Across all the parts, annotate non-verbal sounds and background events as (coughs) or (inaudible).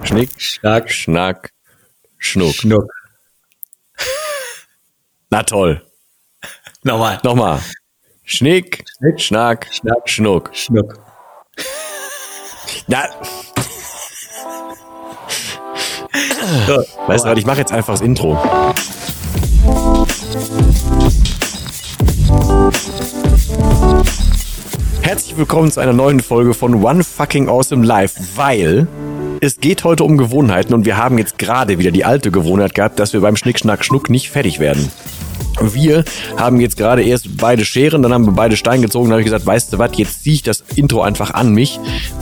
Schnick, Schnack, Schnack, Schnuck. Schnuck. (laughs) Na toll. Nochmal. Nochmal. Schnick, Schnick, Schnack, Schnack, Schnuck. Schnuck. Na, So, weißt du was, ich mache jetzt einfach das Intro. Herzlich willkommen zu einer neuen Folge von One Fucking Awesome Life, weil es geht heute um Gewohnheiten und wir haben jetzt gerade wieder die alte Gewohnheit gehabt, dass wir beim Schnick, Schnack, Schnuck nicht fertig werden. Wir haben jetzt gerade erst beide Scheren, dann haben wir beide Stein gezogen, dann habe ich gesagt, weißt du was, jetzt ziehe ich das Intro einfach an mich,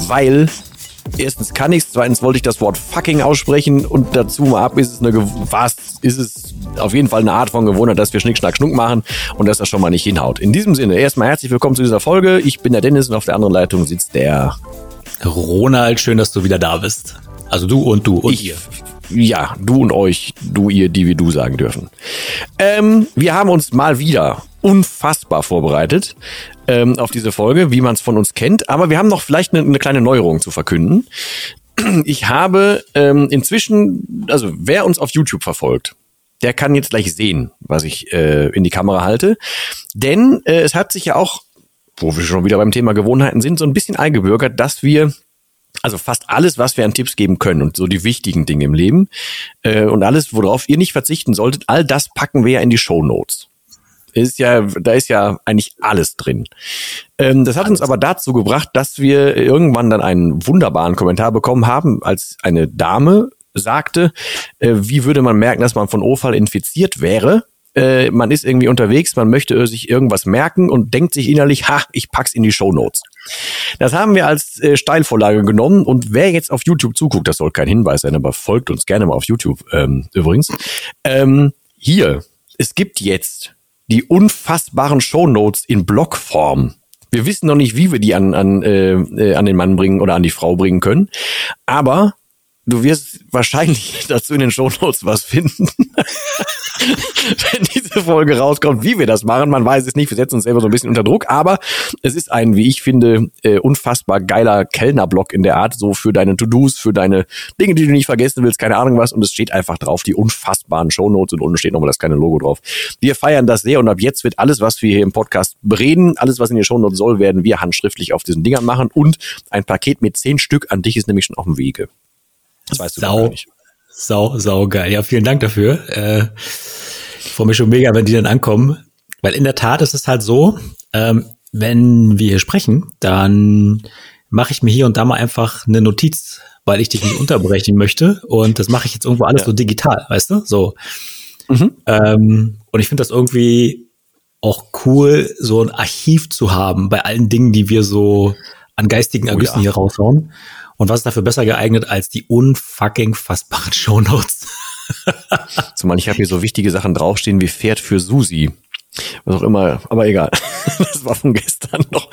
weil erstens kann ich zweitens wollte ich das Wort fucking aussprechen und dazu mal ab ist es eine, was, ist es auf jeden Fall eine Art von Gewohnheit, dass wir Schnick, Schnack, Schnuck machen und dass das schon mal nicht hinhaut. In diesem Sinne, erstmal herzlich willkommen zu dieser Folge. Ich bin der Dennis und auf der anderen Leitung sitzt der Ronald, schön, dass du wieder da bist. Also du und du und ich. ihr. Ja, du und euch, du, ihr, die wir du sagen dürfen. Ähm, wir haben uns mal wieder unfassbar vorbereitet ähm, auf diese Folge, wie man es von uns kennt. Aber wir haben noch vielleicht eine, eine kleine Neuerung zu verkünden. Ich habe ähm, inzwischen, also wer uns auf YouTube verfolgt, der kann jetzt gleich sehen, was ich äh, in die Kamera halte. Denn äh, es hat sich ja auch, wo wir schon wieder beim Thema Gewohnheiten sind, so ein bisschen eingebürgert, dass wir also fast alles, was wir an Tipps geben können und so die wichtigen Dinge im Leben äh, und alles, worauf ihr nicht verzichten solltet, all das packen wir ja in die Show Notes. Ist ja, da ist ja eigentlich alles drin. Ähm, das hat uns aber dazu gebracht, dass wir irgendwann dann einen wunderbaren Kommentar bekommen haben, als eine Dame sagte, äh, wie würde man merken, dass man von O-Fall infiziert wäre? Äh, man ist irgendwie unterwegs, man möchte sich irgendwas merken und denkt sich innerlich, ha, ich pack's in die Show Notes. Das haben wir als äh, Steilvorlage genommen und wer jetzt auf YouTube zuguckt, das soll kein Hinweis sein, aber folgt uns gerne mal auf YouTube ähm, übrigens. Ähm, hier, es gibt jetzt die unfassbaren Shownotes in Blockform. Wir wissen noch nicht, wie wir die an, an, äh, äh, an den Mann bringen oder an die Frau bringen können, aber du wirst wahrscheinlich (laughs) dazu in den Shownotes was finden. (laughs) wenn diese Folge rauskommt, wie wir das machen. Man weiß es nicht. Wir setzen uns selber so ein bisschen unter Druck. Aber es ist ein, wie ich finde, äh, unfassbar geiler Kellnerblock in der Art. So für deine To-Dos, für deine Dinge, die du nicht vergessen willst, keine Ahnung was. Und es steht einfach drauf, die unfassbaren Shownotes. Und unten steht nochmal das kleine Logo drauf. Wir feiern das sehr. Und ab jetzt wird alles, was wir hier im Podcast bereden, alles, was in den Shownotes soll, werden wir handschriftlich auf diesen Dingern machen. Und ein Paket mit zehn Stück an dich ist nämlich schon auf dem Wege. Das weißt du Sau. gar nicht. Sau, sau geil. Ja, vielen Dank dafür. Äh, ich freue mich schon mega, wenn die dann ankommen. Weil in der Tat ist es halt so, ähm, wenn wir hier sprechen, dann mache ich mir hier und da mal einfach eine Notiz, weil ich dich nicht unterbrechen möchte. Und das mache ich jetzt irgendwo alles Ja. so digital, weißt du? So. Mhm. Ähm, und ich finde das irgendwie auch cool, so ein Archiv zu haben bei allen Dingen, die wir so an geistigen Oh Ergüssen ja. hier raushauen. Und was ist dafür besser geeignet als die unfucking fassbaren (laughs) Shownotes? Zumal ich habe hier so wichtige Sachen draufstehen wie Pferd für Susi. Was auch immer, aber egal. (laughs) Das war von gestern noch.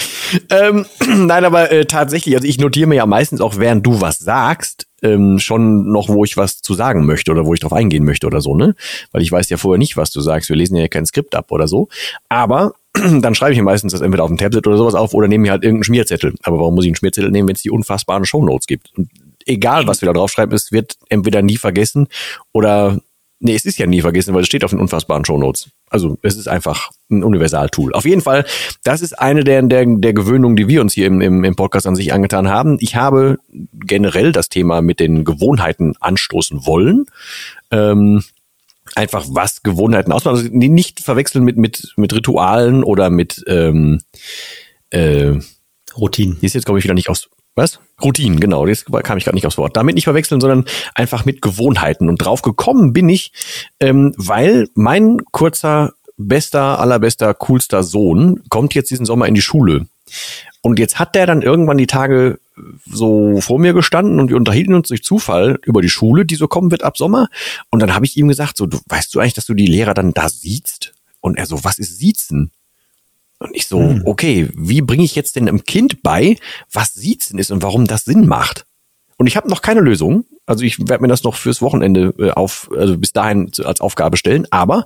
Ähm, (clears throat) nein, aber äh, tatsächlich, also ich notiere mir ja meistens auch, während du was sagst, ähm, schon noch, wo ich was zu sagen möchte oder wo ich drauf eingehen möchte oder so, ne? Weil ich weiß ja vorher nicht, was du sagst. Wir lesen ja kein Skript ab oder so. Aber (clears throat) dann schreibe ich mir meistens das entweder auf dem Tablet oder sowas auf oder nehme mir halt irgendeinen Schmierzettel. Aber warum muss ich einen Schmierzettel nehmen, wenn es die unfassbaren Shownotes gibt? Und egal, was wir da draufschreiben, es wird entweder nie vergessen oder Nee, es ist ja nie vergessen, weil es steht auf den unfassbaren Shownotes. Also es ist einfach ein Universaltool. Auf jeden Fall, das ist eine der, der, der Gewöhnungen, die wir uns hier im, im, im Podcast an sich angetan haben. Ich habe generell das Thema mit den Gewohnheiten anstoßen wollen. Ähm, einfach was Gewohnheiten ausmachen. Also nicht verwechseln mit, mit, mit Ritualen oder mit ähm, äh, Routinen. ist jetzt, glaube ich, wieder nicht aus. Was? Routinen, genau. Jetzt kam ich gerade nicht aufs Wort. Damit nicht verwechseln, sondern einfach mit Gewohnheiten. Und drauf gekommen bin ich, ähm, weil mein kurzer, bester, allerbester, coolster Sohn kommt jetzt diesen Sommer in die Schule. Und jetzt hat der dann irgendwann die Tage so vor mir gestanden und wir unterhielten uns durch Zufall über die Schule, die so kommen wird ab Sommer. Und dann habe ich ihm gesagt, so, du weißt du eigentlich, dass du die Lehrer dann da siehst? Und er so, was ist Siezen? Und ich so, Hm. okay, wie bringe ich jetzt denn einem Kind bei, was Siezen ist und warum das Sinn macht? Und ich habe noch keine Lösung. Also ich werde mir das noch fürs Wochenende äh, auf, also bis dahin als Aufgabe stellen. Aber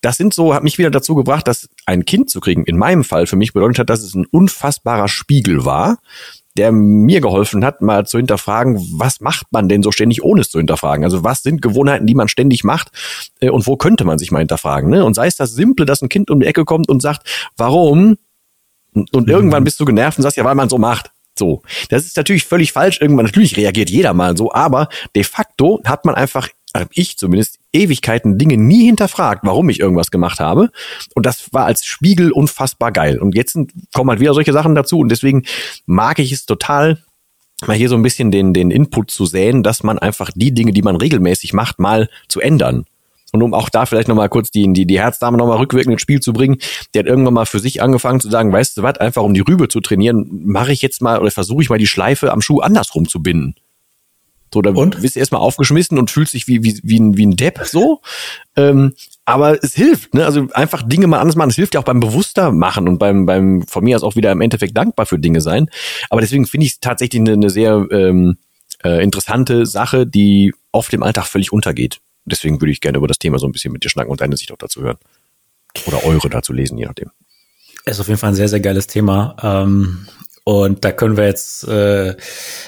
das sind so, hat mich wieder dazu gebracht, dass ein Kind zu kriegen, in meinem Fall für mich bedeutet hat, dass es ein unfassbarer Spiegel war, der mir geholfen hat, mal zu hinterfragen, was macht man denn so ständig, ohne es zu hinterfragen? Also was sind Gewohnheiten, die man ständig macht äh, und wo könnte man sich mal hinterfragen? Ne? Und sei es das Simple, dass ein Kind um die Ecke kommt und sagt, warum? Und, und mhm. irgendwann bist du genervt und sagst, ja, weil man so macht. So. Das ist natürlich völlig falsch. Irgendwann, natürlich reagiert jeder mal so, aber de facto hat man einfach habe ich zumindest Ewigkeiten Dinge nie hinterfragt, warum ich irgendwas gemacht habe. Und das war als Spiegel unfassbar geil. Und jetzt kommen halt wieder solche Sachen dazu. Und deswegen mag ich es total, mal hier so ein bisschen den, den Input zu säen, dass man einfach die Dinge, die man regelmäßig macht, mal zu ändern. Und um auch da vielleicht nochmal kurz die, die, die Herzdame nochmal rückwirkend ins Spiel zu bringen, die hat irgendwann mal für sich angefangen zu sagen, weißt du was, einfach um die Rübe zu trainieren, mache ich jetzt mal oder versuche ich mal die Schleife am Schuh andersrum zu binden. So, da und? bist du erstmal aufgeschmissen und fühlst dich wie, wie, wie, ein, wie ein Depp so. Ähm, aber es hilft, ne? Also einfach Dinge mal anders machen. Es hilft ja auch beim bewusster machen und beim, beim von mir aus auch wieder im Endeffekt dankbar für Dinge sein. Aber deswegen finde ich es tatsächlich eine, eine sehr ähm, äh, interessante Sache, die oft im Alltag völlig untergeht. Deswegen würde ich gerne über das Thema so ein bisschen mit dir schnacken und deine Sicht auch dazu hören. Oder eure dazu lesen, je nachdem. Ist auf jeden Fall ein sehr, sehr geiles Thema. Ähm, und da können wir jetzt, äh,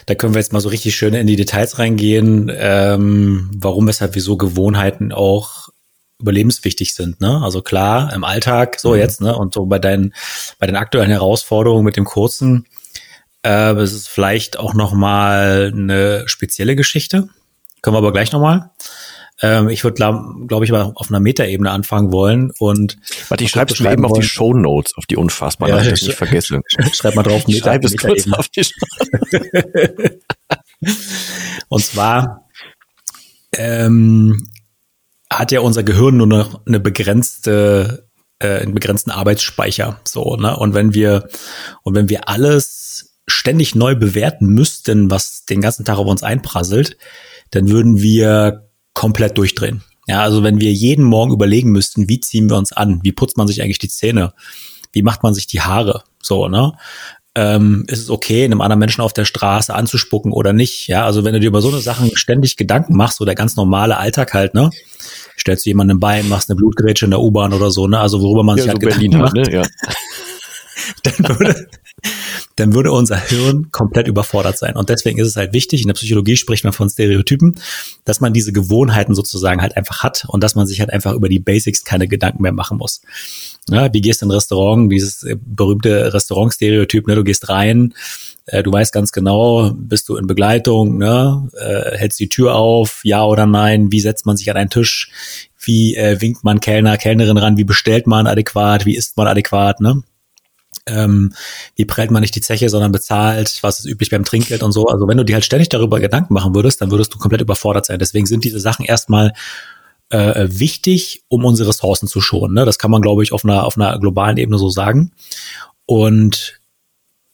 da können wir jetzt mal so richtig schön in die Details reingehen, ähm, warum, weshalb, wieso Gewohnheiten auch überlebenswichtig sind. Ne? Also klar, im Alltag, so mhm. jetzt, ne? Und so bei deinen, bei den aktuellen Herausforderungen mit dem kurzen, äh, es ist vielleicht auch nochmal eine spezielle Geschichte. Können wir aber gleich nochmal. Ähm, ich würde, glaube glaub ich, mal auf einer Metaebene anfangen wollen. Und Warte, ich schreibe es mir eben auf die Show Notes, auf die unfassbar, ja, dass ich nicht vergesse. (laughs) Schreib mal drauf, Meta, schreib es kurz auf die Und zwar ähm, hat ja unser Gehirn nur noch eine begrenzte äh, einen begrenzten Arbeitsspeicher so ne und wenn wir und wenn wir alles ständig neu bewerten müssten was den ganzen Tag auf uns einprasselt dann würden wir komplett durchdrehen. Ja, also wenn wir jeden Morgen überlegen müssten, wie ziehen wir uns an, wie putzt man sich eigentlich die Zähne, wie macht man sich die Haare, so, ne? Ähm, ist es okay, einem anderen Menschen auf der Straße anzuspucken oder nicht? Ja, also wenn du dir über so eine Sachen ständig Gedanken machst, so der ganz normale Alltag halt, ne? Stellst du jemanden Bein, machst eine Blutgerätsche in der U-Bahn oder so, ne? Also worüber man ja, sich halt so Gedanken Berlin macht. Halt, ne? ja. (laughs) dann würde, dann würde unser Hirn komplett überfordert sein. Und deswegen ist es halt wichtig, in der Psychologie spricht man von Stereotypen, dass man diese Gewohnheiten sozusagen halt einfach hat und dass man sich halt einfach über die Basics keine Gedanken mehr machen muss. Ja, wie gehst du in ein Restaurant, dieses äh, berühmte Restaurant-Stereotyp, ne, du gehst rein, äh, du weißt ganz genau, bist du in Begleitung, ne, äh, hältst die Tür auf, ja oder nein, wie setzt man sich an einen Tisch, wie äh, winkt man Kellner, Kellnerin ran, wie bestellt man adäquat, wie isst man adäquat, ne? Ähm, wie prellt man nicht die Zeche, sondern bezahlt, was ist üblich beim Trinkgeld und so. Also wenn du dir halt ständig darüber Gedanken machen würdest, dann würdest du komplett überfordert sein. Deswegen sind diese Sachen erstmal äh, wichtig, um unsere Ressourcen zu schonen. Ne? Das kann man, glaube ich, auf einer, auf einer globalen Ebene so sagen. Und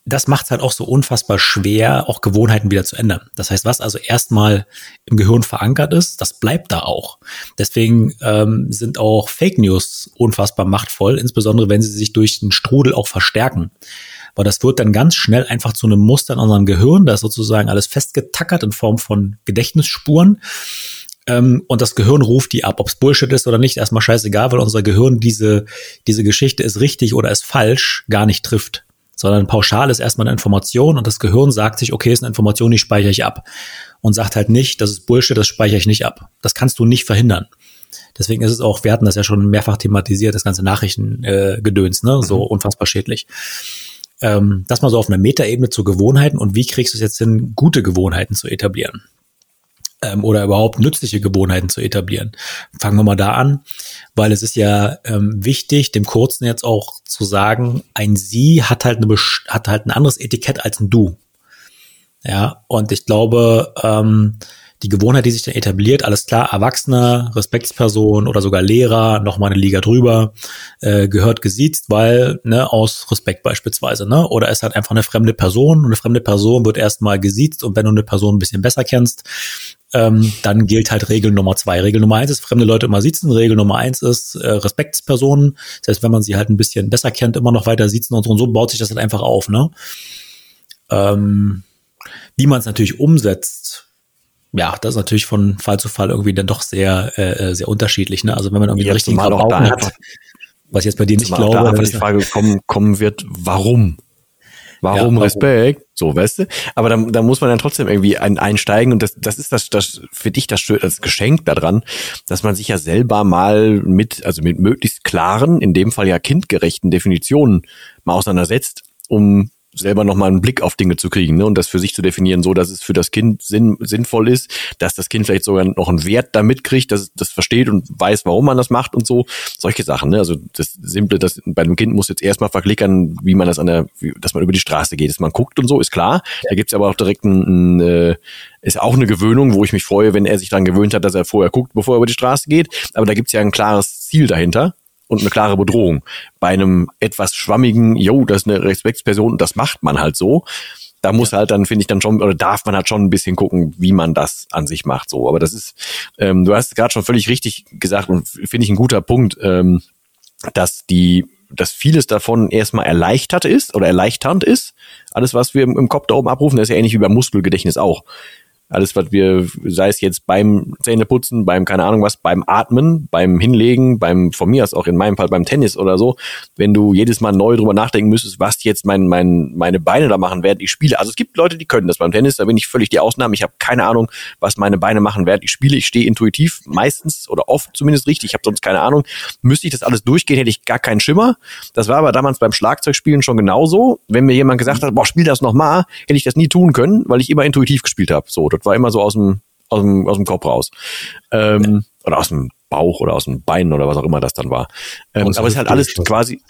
das macht es halt auch so unfassbar schwer, auch Gewohnheiten wieder zu ändern. Das heißt, was also erstmal im Gehirn verankert ist, das bleibt da auch. Deswegen ähm, sind auch Fake News unfassbar machtvoll, insbesondere wenn sie sich durch den Strudel auch verstärken. Weil das wird dann ganz schnell einfach zu einem Muster in unserem Gehirn, da ist sozusagen alles festgetackert in Form von Gedächtnisspuren. Ähm, und das Gehirn ruft die ab, ob es Bullshit ist oder nicht, erstmal scheißegal, weil unser Gehirn diese, diese Geschichte ist richtig oder ist falsch gar nicht trifft sondern pauschal ist erstmal eine Information und das Gehirn sagt sich, okay, ist eine Information, die speichere ich ab. Und sagt halt nicht, das ist Bullshit, das speichere ich nicht ab. Das kannst du nicht verhindern. Deswegen ist es auch, wir hatten das ja schon mehrfach thematisiert, das ganze Nachrichtengedöns, äh, ne, so mhm. unfassbar schädlich. Ähm, das mal so auf einer Metaebene zu Gewohnheiten und wie kriegst du es jetzt hin, gute Gewohnheiten zu etablieren? Ähm, oder überhaupt nützliche Gewohnheiten zu etablieren. Fangen wir mal da an, weil es ist ja ähm, wichtig, dem Kurzen jetzt auch zu sagen, ein Sie hat halt, eine, hat halt ein anderes Etikett als ein Du. Ja, und ich glaube, ähm, die Gewohnheit, die sich dann etabliert, alles klar, Erwachsene, Respektsperson oder sogar Lehrer, nochmal eine Liga drüber, äh, gehört gesiezt, weil, ne, aus Respekt beispielsweise, ne? Oder ist halt einfach eine fremde Person und eine fremde Person wird erstmal gesiezt und wenn du eine Person ein bisschen besser kennst, ähm, dann gilt halt Regel Nummer zwei. Regel Nummer eins ist fremde Leute immer sitzen, Regel Nummer eins ist äh, Respektspersonen. Das heißt, wenn man sie halt ein bisschen besser kennt, immer noch weiter sitzen und so und so baut sich das halt einfach auf, ne? Ähm, wie man es natürlich umsetzt, ja, das ist natürlich von Fall zu Fall irgendwie dann doch sehr, äh, sehr unterschiedlich. Ne? Also wenn man irgendwie den richtigen Verbrauchen hat, was ich jetzt bei dir nicht glaube. Da einfach die Frage kommen, kommen wird, warum? Warum, ja, warum? Respekt? So, weißt du? Aber da, da muss man dann trotzdem irgendwie ein, einsteigen und das, das ist das, das für dich das, das Geschenk daran, dass man sich ja selber mal mit, also mit möglichst klaren, in dem Fall ja kindgerechten Definitionen mal auseinandersetzt, um selber nochmal einen Blick auf Dinge zu kriegen ne? und das für sich zu definieren, so dass es für das Kind sinn, sinnvoll ist, dass das Kind vielleicht sogar noch einen Wert damit kriegt, dass es das versteht und weiß, warum man das macht und so. Solche Sachen. Ne? Also das Simple, das bei einem Kind muss jetzt erstmal verklickern, wie man das an der, wie, dass man über die Straße geht, dass man guckt und so, ist klar. Da gibt's aber auch direkt ein, ein äh, ist auch eine Gewöhnung, wo ich mich freue, wenn er sich daran gewöhnt hat, dass er vorher guckt, bevor er über die Straße geht. Aber da gibt's ja ein klares Ziel dahinter und eine klare Bedrohung. Bei einem etwas schwammigen, yo, das ist eine Respektsperson, das macht man halt so. Da muss halt dann, finde ich, dann schon, oder darf man halt schon ein bisschen gucken, wie man das an sich macht. So, aber das ist, ähm, du hast gerade schon völlig richtig gesagt und finde ich ein guter Punkt, ähm, dass die dass vieles davon erstmal erleichtert ist oder erleichternd ist. Alles, was wir im Kopf da oben abrufen, das ist ja ähnlich wie beim Muskelgedächtnis auch. Alles, was wir, sei es jetzt beim Zähneputzen, beim, keine Ahnung was, beim Atmen, beim Hinlegen, beim, von mir aus auch in meinem Fall beim Tennis oder so, wenn du jedes Mal neu drüber nachdenken müsstest, was jetzt mein, mein, meine Beine da machen, während ich spiele. Also es gibt Leute, die können das beim Tennis, da bin ich völlig die Ausnahme. Ich habe keine Ahnung, was meine Beine machen, während ich spiele. Ich stehe intuitiv, meistens oder oft zumindest richtig, ich habe sonst keine Ahnung. Müsste ich das alles durchgehen, hätte ich gar keinen Schimmer. Das war aber damals beim Schlagzeugspielen schon genauso. Wenn mir jemand gesagt hat, boah, spiel das nochmal, hätte ich das nie tun können, weil ich immer intuitiv gespielt habe. So, das war immer so aus dem, aus dem, aus dem Kopf raus. Ähm, oder aus dem Bauch oder aus dem Bein oder was auch immer das dann war. Ähm, aber es ist halt alles quasi,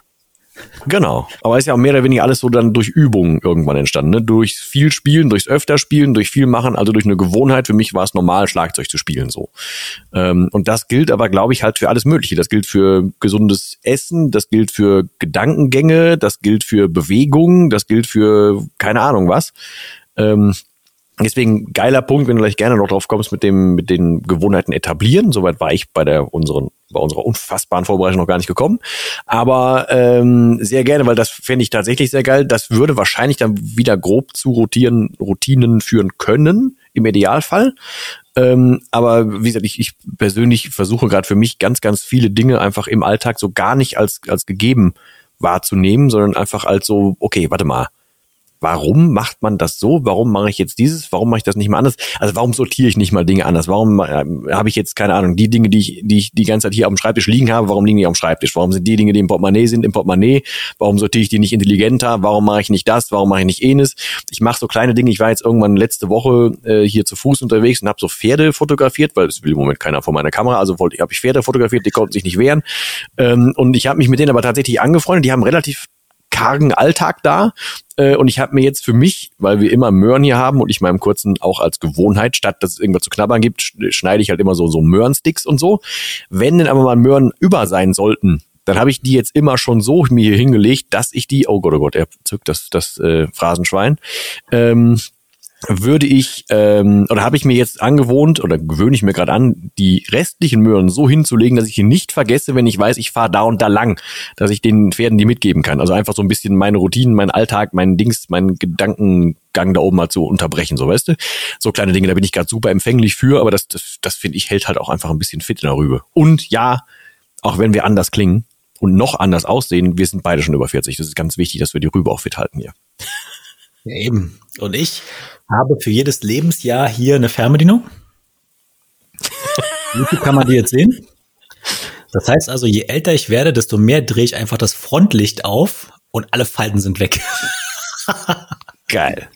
Genau. Aber es ist ja auch mehr oder weniger alles so dann durch Übungen irgendwann entstanden. Ne? Durch viel Spielen, durchs öfter Spielen, durch viel Machen, also durch eine Gewohnheit. Für mich war es normal, Schlagzeug zu spielen so. Ähm, und das gilt aber, glaube ich, halt für alles Mögliche. Das gilt für gesundes Essen, das gilt für Gedankengänge, das gilt für Bewegung, das gilt für keine Ahnung was. Ähm, Deswegen geiler Punkt, wenn du gleich gerne noch drauf kommst mit dem mit den Gewohnheiten etablieren. Soweit war ich bei der unseren bei unserer unfassbaren Vorbereitung noch gar nicht gekommen, aber ähm, sehr gerne, weil das fände ich tatsächlich sehr geil. Das würde wahrscheinlich dann wieder grob zu Routinen Routinen führen können im Idealfall. Ähm, aber wie gesagt, ich, ich persönlich versuche gerade für mich ganz ganz viele Dinge einfach im Alltag so gar nicht als als gegeben wahrzunehmen, sondern einfach als so okay, warte mal warum macht man das so? Warum mache ich jetzt dieses? Warum mache ich das nicht mal anders? Also warum sortiere ich nicht mal Dinge anders? Warum äh, habe ich jetzt keine Ahnung, die Dinge, die ich, die ich die ganze Zeit hier auf dem Schreibtisch liegen habe, warum liegen die auf dem Schreibtisch? Warum sind die Dinge, die im Portemonnaie sind, im Portemonnaie? Warum sortiere ich die nicht intelligenter? Warum mache ich nicht das? Warum mache ich nicht enes? Ich mache so kleine Dinge. Ich war jetzt irgendwann letzte Woche äh, hier zu Fuß unterwegs und habe so Pferde fotografiert, weil es will im Moment keiner vor meiner Kamera. Also wollte, habe ich Pferde fotografiert, die konnten sich nicht wehren. Ähm, und ich habe mich mit denen aber tatsächlich angefreundet. Die haben relativ kargen Alltag da. Äh, und ich habe mir jetzt für mich, weil wir immer Möhren hier haben und ich meinem kurzen auch als Gewohnheit, statt dass es irgendwas zu knabbern gibt, schneide ich halt immer so, so Möhrensticks und so. Wenn denn aber mal Möhren über sein sollten, dann habe ich die jetzt immer schon so mir hier hingelegt, dass ich die, oh Gott, oh Gott, er zückt das, das äh, Phrasenschwein, ähm, würde ich ähm, oder habe ich mir jetzt angewohnt oder gewöhne ich mir gerade an, die restlichen Möhren so hinzulegen, dass ich sie nicht vergesse, wenn ich weiß, ich fahre da und da lang, dass ich den Pferden die mitgeben kann. Also einfach so ein bisschen meine Routinen, meinen Alltag, meinen Dings, meinen Gedankengang da oben mal zu unterbrechen, so weißt du. So kleine Dinge, da bin ich gerade super empfänglich für, aber das, das, das finde ich hält halt auch einfach ein bisschen fit in der Rübe. Und ja, auch wenn wir anders klingen und noch anders aussehen, wir sind beide schon über 40. Das ist ganz wichtig, dass wir die Rübe auch fit halten hier. Ja, eben. Und ich habe für jedes Lebensjahr hier eine Fernbedienung. (laughs) YouTube kann man die jetzt sehen. Das heißt also, je älter ich werde, desto mehr drehe ich einfach das Frontlicht auf und alle Falten sind weg. (laughs) Geil.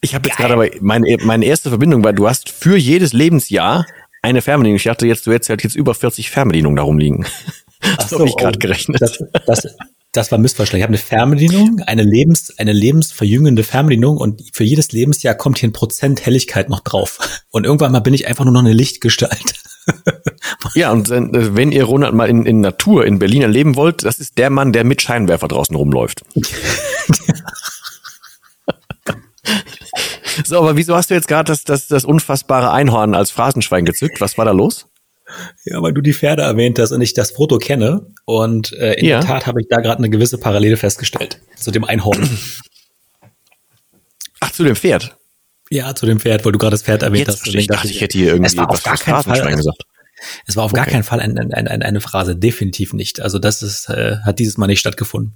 Ich habe jetzt gerade aber meine, meine erste Verbindung, weil du hast für jedes Lebensjahr eine Fernbedienung. Ich dachte jetzt, du hättest halt jetzt über 40 Fernbedienungen darum liegen. (laughs) Das so, habe ich gerade oh, gerechnet. Das, das, das war Missverständnis. Ich habe eine Fernbedienung, eine Lebens, eine lebensverjüngende Fernbedienung und für jedes Lebensjahr kommt hier ein Prozent Helligkeit noch drauf. Und irgendwann mal bin ich einfach nur noch eine Lichtgestalt. (laughs) ja, und wenn ihr Ronald mal in, in Natur in Berlin erleben wollt, das ist der Mann, der mit Scheinwerfer draußen rumläuft. (laughs) so, aber wieso hast du jetzt gerade das, das, das unfassbare Einhorn als Phrasenschwein gezückt? Was war da los? Ja, weil du die Pferde erwähnt hast und ich das Foto kenne. Und äh, in ja. der Tat habe ich da gerade eine gewisse Parallele festgestellt zu dem Einhorn. Ach, zu dem Pferd? Ja, zu dem Pferd, weil du gerade das Pferd erwähnt Jetzt hast. Ich dachte, ich hätte hier irgendwie es war auf gar keinen Fall, gesagt. Es war auf okay. gar keinen Fall ein, ein, ein, eine Phrase, definitiv nicht. Also das ist, äh, hat dieses Mal nicht stattgefunden.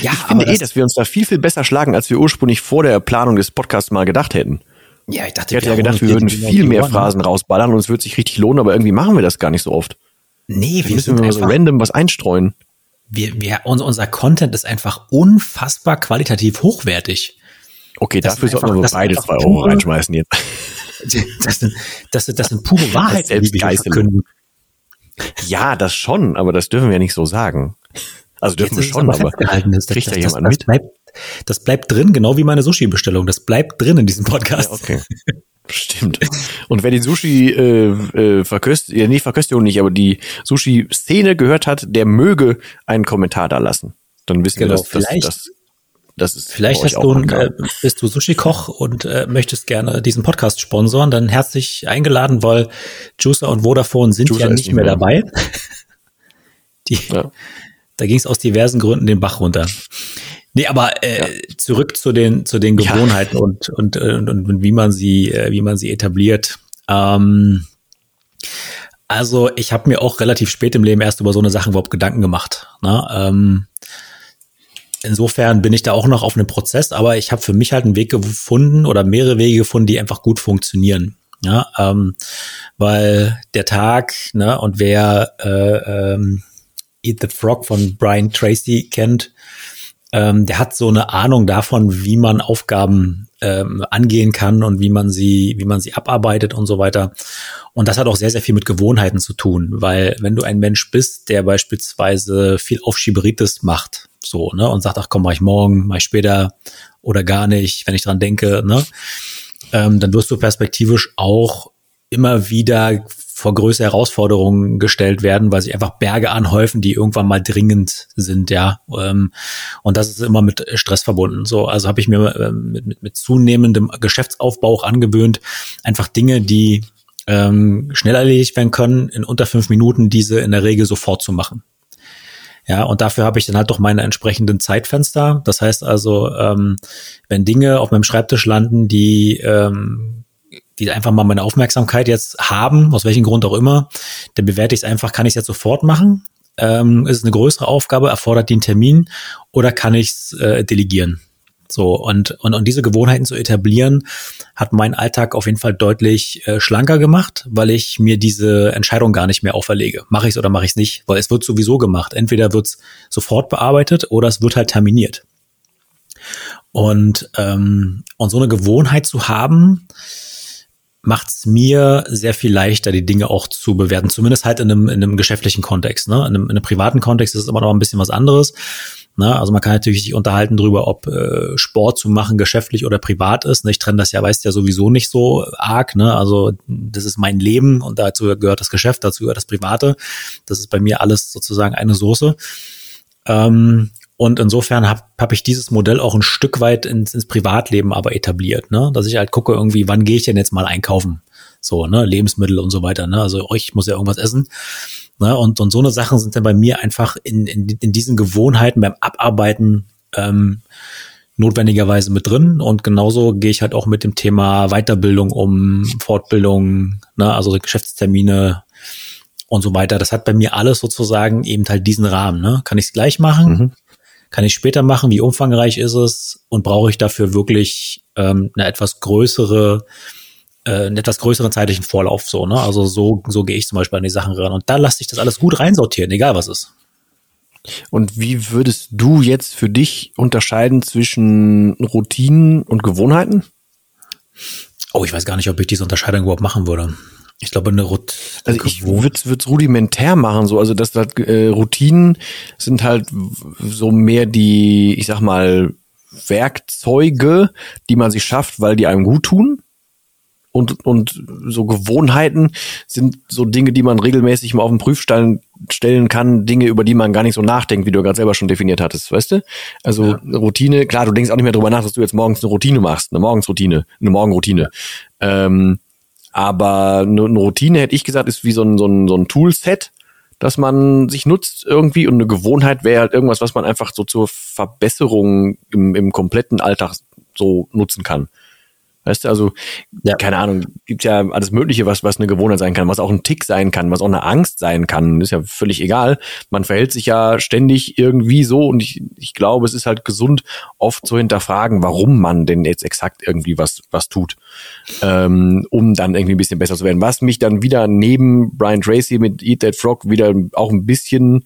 Ja, ich finde eh, dass wir uns da viel, viel besser schlagen, als wir ursprünglich vor der Planung des Podcasts mal gedacht hätten. Ja, ich dachte, ich hätte ja gedacht, wir würden viel mehr Phrasen rausballern und es wird sich richtig lohnen, aber irgendwie machen wir das gar nicht so oft. Nee, wir, wir müssen immer so random was einstreuen. Wir, wir, unser Content ist einfach unfassbar qualitativ hochwertig. Okay, das dafür sollten wir beide zwei Euro reinschmeißen jetzt. (laughs) Das sind, das, sind, das sind pure Wahrheiten, die wir verkünden. Ja, das schon, aber das dürfen wir nicht so sagen. Also dürfen jetzt wir schon, aber, aber das, kriegt da jemand das, mit? Bleibt, das bleibt drin, genau wie meine Sushi-Bestellung. Das bleibt drin in diesem Podcast. Ja, okay. (laughs) Stimmt. Und wer die Sushi äh, äh, verköst, ja, nicht Verköstigung nicht, aber die Sushi-Szene gehört hat, der möge einen Kommentar da lassen. Dann wissen genau, wir, dass, dass, dass das ist Vielleicht hast du, äh, bist du Sushi-Koch und äh, möchtest gerne diesen Podcast sponsoren, dann herzlich eingeladen, weil Juicer und Vodafone sind Juicer ja nicht, nicht mehr, mehr, dabei. (laughs) Die, ja. Da ging es aus diversen Gründen den Bach runter. Nee, aber äh, ja. zurück zu den zu den Gewohnheiten ja. und, und, und, und wie man sie äh, wie man sie etabliert. Ähm, also ich habe mir auch relativ spät im Leben erst über so eine Sache überhaupt Gedanken gemacht. Ne? Ähm, insofern bin ich da auch noch auf einem Prozess, aber ich habe für mich halt einen Weg gefunden oder mehrere Wege gefunden, die einfach gut funktionieren. Ja, ähm, weil der Tag, ne, und wer äh, ähm, Eat the Frog von Brian Tracy kennt, ähm, der hat so eine Ahnung davon, wie man Aufgaben ähm, angehen kann und wie man sie, wie man sie abarbeitet und so weiter. Und das hat auch sehr, sehr viel mit Gewohnheiten zu tun, weil wenn du ein Mensch bist, der beispielsweise viel Aufschieberitis macht, so, ne, und sagt, ach komm, mach ich morgen, mach ich später oder gar nicht, wenn ich dran denke, ne, ähm, dann wirst du perspektivisch auch immer wieder vor größere Herausforderungen gestellt werden, weil sich einfach Berge anhäufen, die irgendwann mal dringend sind, ja. Ähm, und das ist immer mit Stress verbunden. So, also habe ich mir ähm, mit, mit, mit zunehmendem Geschäftsaufbau auch angewöhnt, einfach Dinge, die ähm, schnell erledigt werden können, in unter fünf Minuten diese in der Regel sofort zu machen. Ja, und dafür habe ich dann halt doch meine entsprechenden Zeitfenster. Das heißt also, ähm, wenn Dinge auf meinem Schreibtisch landen, die, ähm, die einfach mal meine Aufmerksamkeit jetzt haben, aus welchem Grund auch immer, dann bewerte ich es einfach, kann ich es jetzt sofort machen? Ähm, ist es eine größere Aufgabe, erfordert einen Termin oder kann ich es äh, delegieren? So, und, und, und diese Gewohnheiten zu etablieren, hat meinen Alltag auf jeden Fall deutlich äh, schlanker gemacht, weil ich mir diese Entscheidung gar nicht mehr auferlege. Mache ich es oder mache ich es nicht? Weil es wird sowieso gemacht. Entweder wird es sofort bearbeitet oder es wird halt terminiert. Und, ähm, und so eine Gewohnheit zu haben, macht es mir sehr viel leichter, die Dinge auch zu bewerten. Zumindest halt in einem, in einem geschäftlichen Kontext. Ne? In, einem, in einem privaten Kontext ist es immer noch ein bisschen was anderes. Ne? Also man kann natürlich sich unterhalten darüber, ob äh, Sport zu machen geschäftlich oder privat ist. Ne? Ich trenne das ja, weißt ja sowieso nicht so arg. Ne? Also das ist mein Leben und dazu gehört das Geschäft, dazu gehört das Private. Das ist bei mir alles sozusagen eine Soße. Ähm, und insofern habe hab ich dieses Modell auch ein Stück weit ins, ins Privatleben aber etabliert, ne? Dass ich halt gucke irgendwie, wann gehe ich denn jetzt mal einkaufen? So, ne, Lebensmittel und so weiter, ne? Also ich muss ja irgendwas essen. Ne? Und, und so eine Sachen sind dann bei mir einfach in, in, in diesen Gewohnheiten beim Abarbeiten ähm, notwendigerweise mit drin. Und genauso gehe ich halt auch mit dem Thema Weiterbildung um, Fortbildung, ne? also Geschäftstermine und so weiter. Das hat bei mir alles sozusagen eben halt diesen Rahmen. Ne? Kann ich es gleich machen? Mhm. Kann ich später machen? Wie umfangreich ist es? Und brauche ich dafür wirklich ähm, eine etwas größere äh, einen etwas größeren zeitlichen Vorlauf so, ne? Also so, so gehe ich zum Beispiel an die Sachen ran. Und da lasse ich das alles gut reinsortieren, egal was ist. Und wie würdest du jetzt für dich unterscheiden zwischen Routinen und Gewohnheiten? Oh, ich weiß gar nicht, ob ich diese Unterscheidung überhaupt machen würde. Ich glaube, eine Routine. Also ich würde es rudimentär machen, so also dass das, äh, Routinen sind halt so mehr die, ich sag mal, Werkzeuge, die man sich schafft, weil die einem gut tun und, und so Gewohnheiten sind so Dinge, die man regelmäßig mal auf den Prüfstein stellen kann, Dinge, über die man gar nicht so nachdenkt, wie du gerade selber schon definiert hattest, weißt du? Also ja. Routine, klar, du denkst auch nicht mehr drüber nach, dass du jetzt morgens eine Routine machst, eine Morgensroutine, eine Morgenroutine. Ähm, aber eine, Routine, hätte ich gesagt, ist wie so ein, so ein, so ein Toolset, das man sich nutzt irgendwie und eine Gewohnheit wäre halt irgendwas, was man einfach so zur Verbesserung im, im kompletten Alltag so nutzen kann. Weißt du, also, ja. keine Ahnung, gibt ja alles Mögliche, was, was eine Gewohnheit sein kann, was auch ein Tick sein kann, was auch eine Angst sein kann, ist ja völlig egal. Man verhält sich ja ständig irgendwie so und ich, ich glaube, es ist halt gesund, oft zu hinterfragen, warum man denn jetzt exakt irgendwie was, was tut, ähm, um dann irgendwie ein bisschen besser zu werden. Was mich dann wieder neben Brian Tracy mit Eat That Frog wieder auch ein bisschen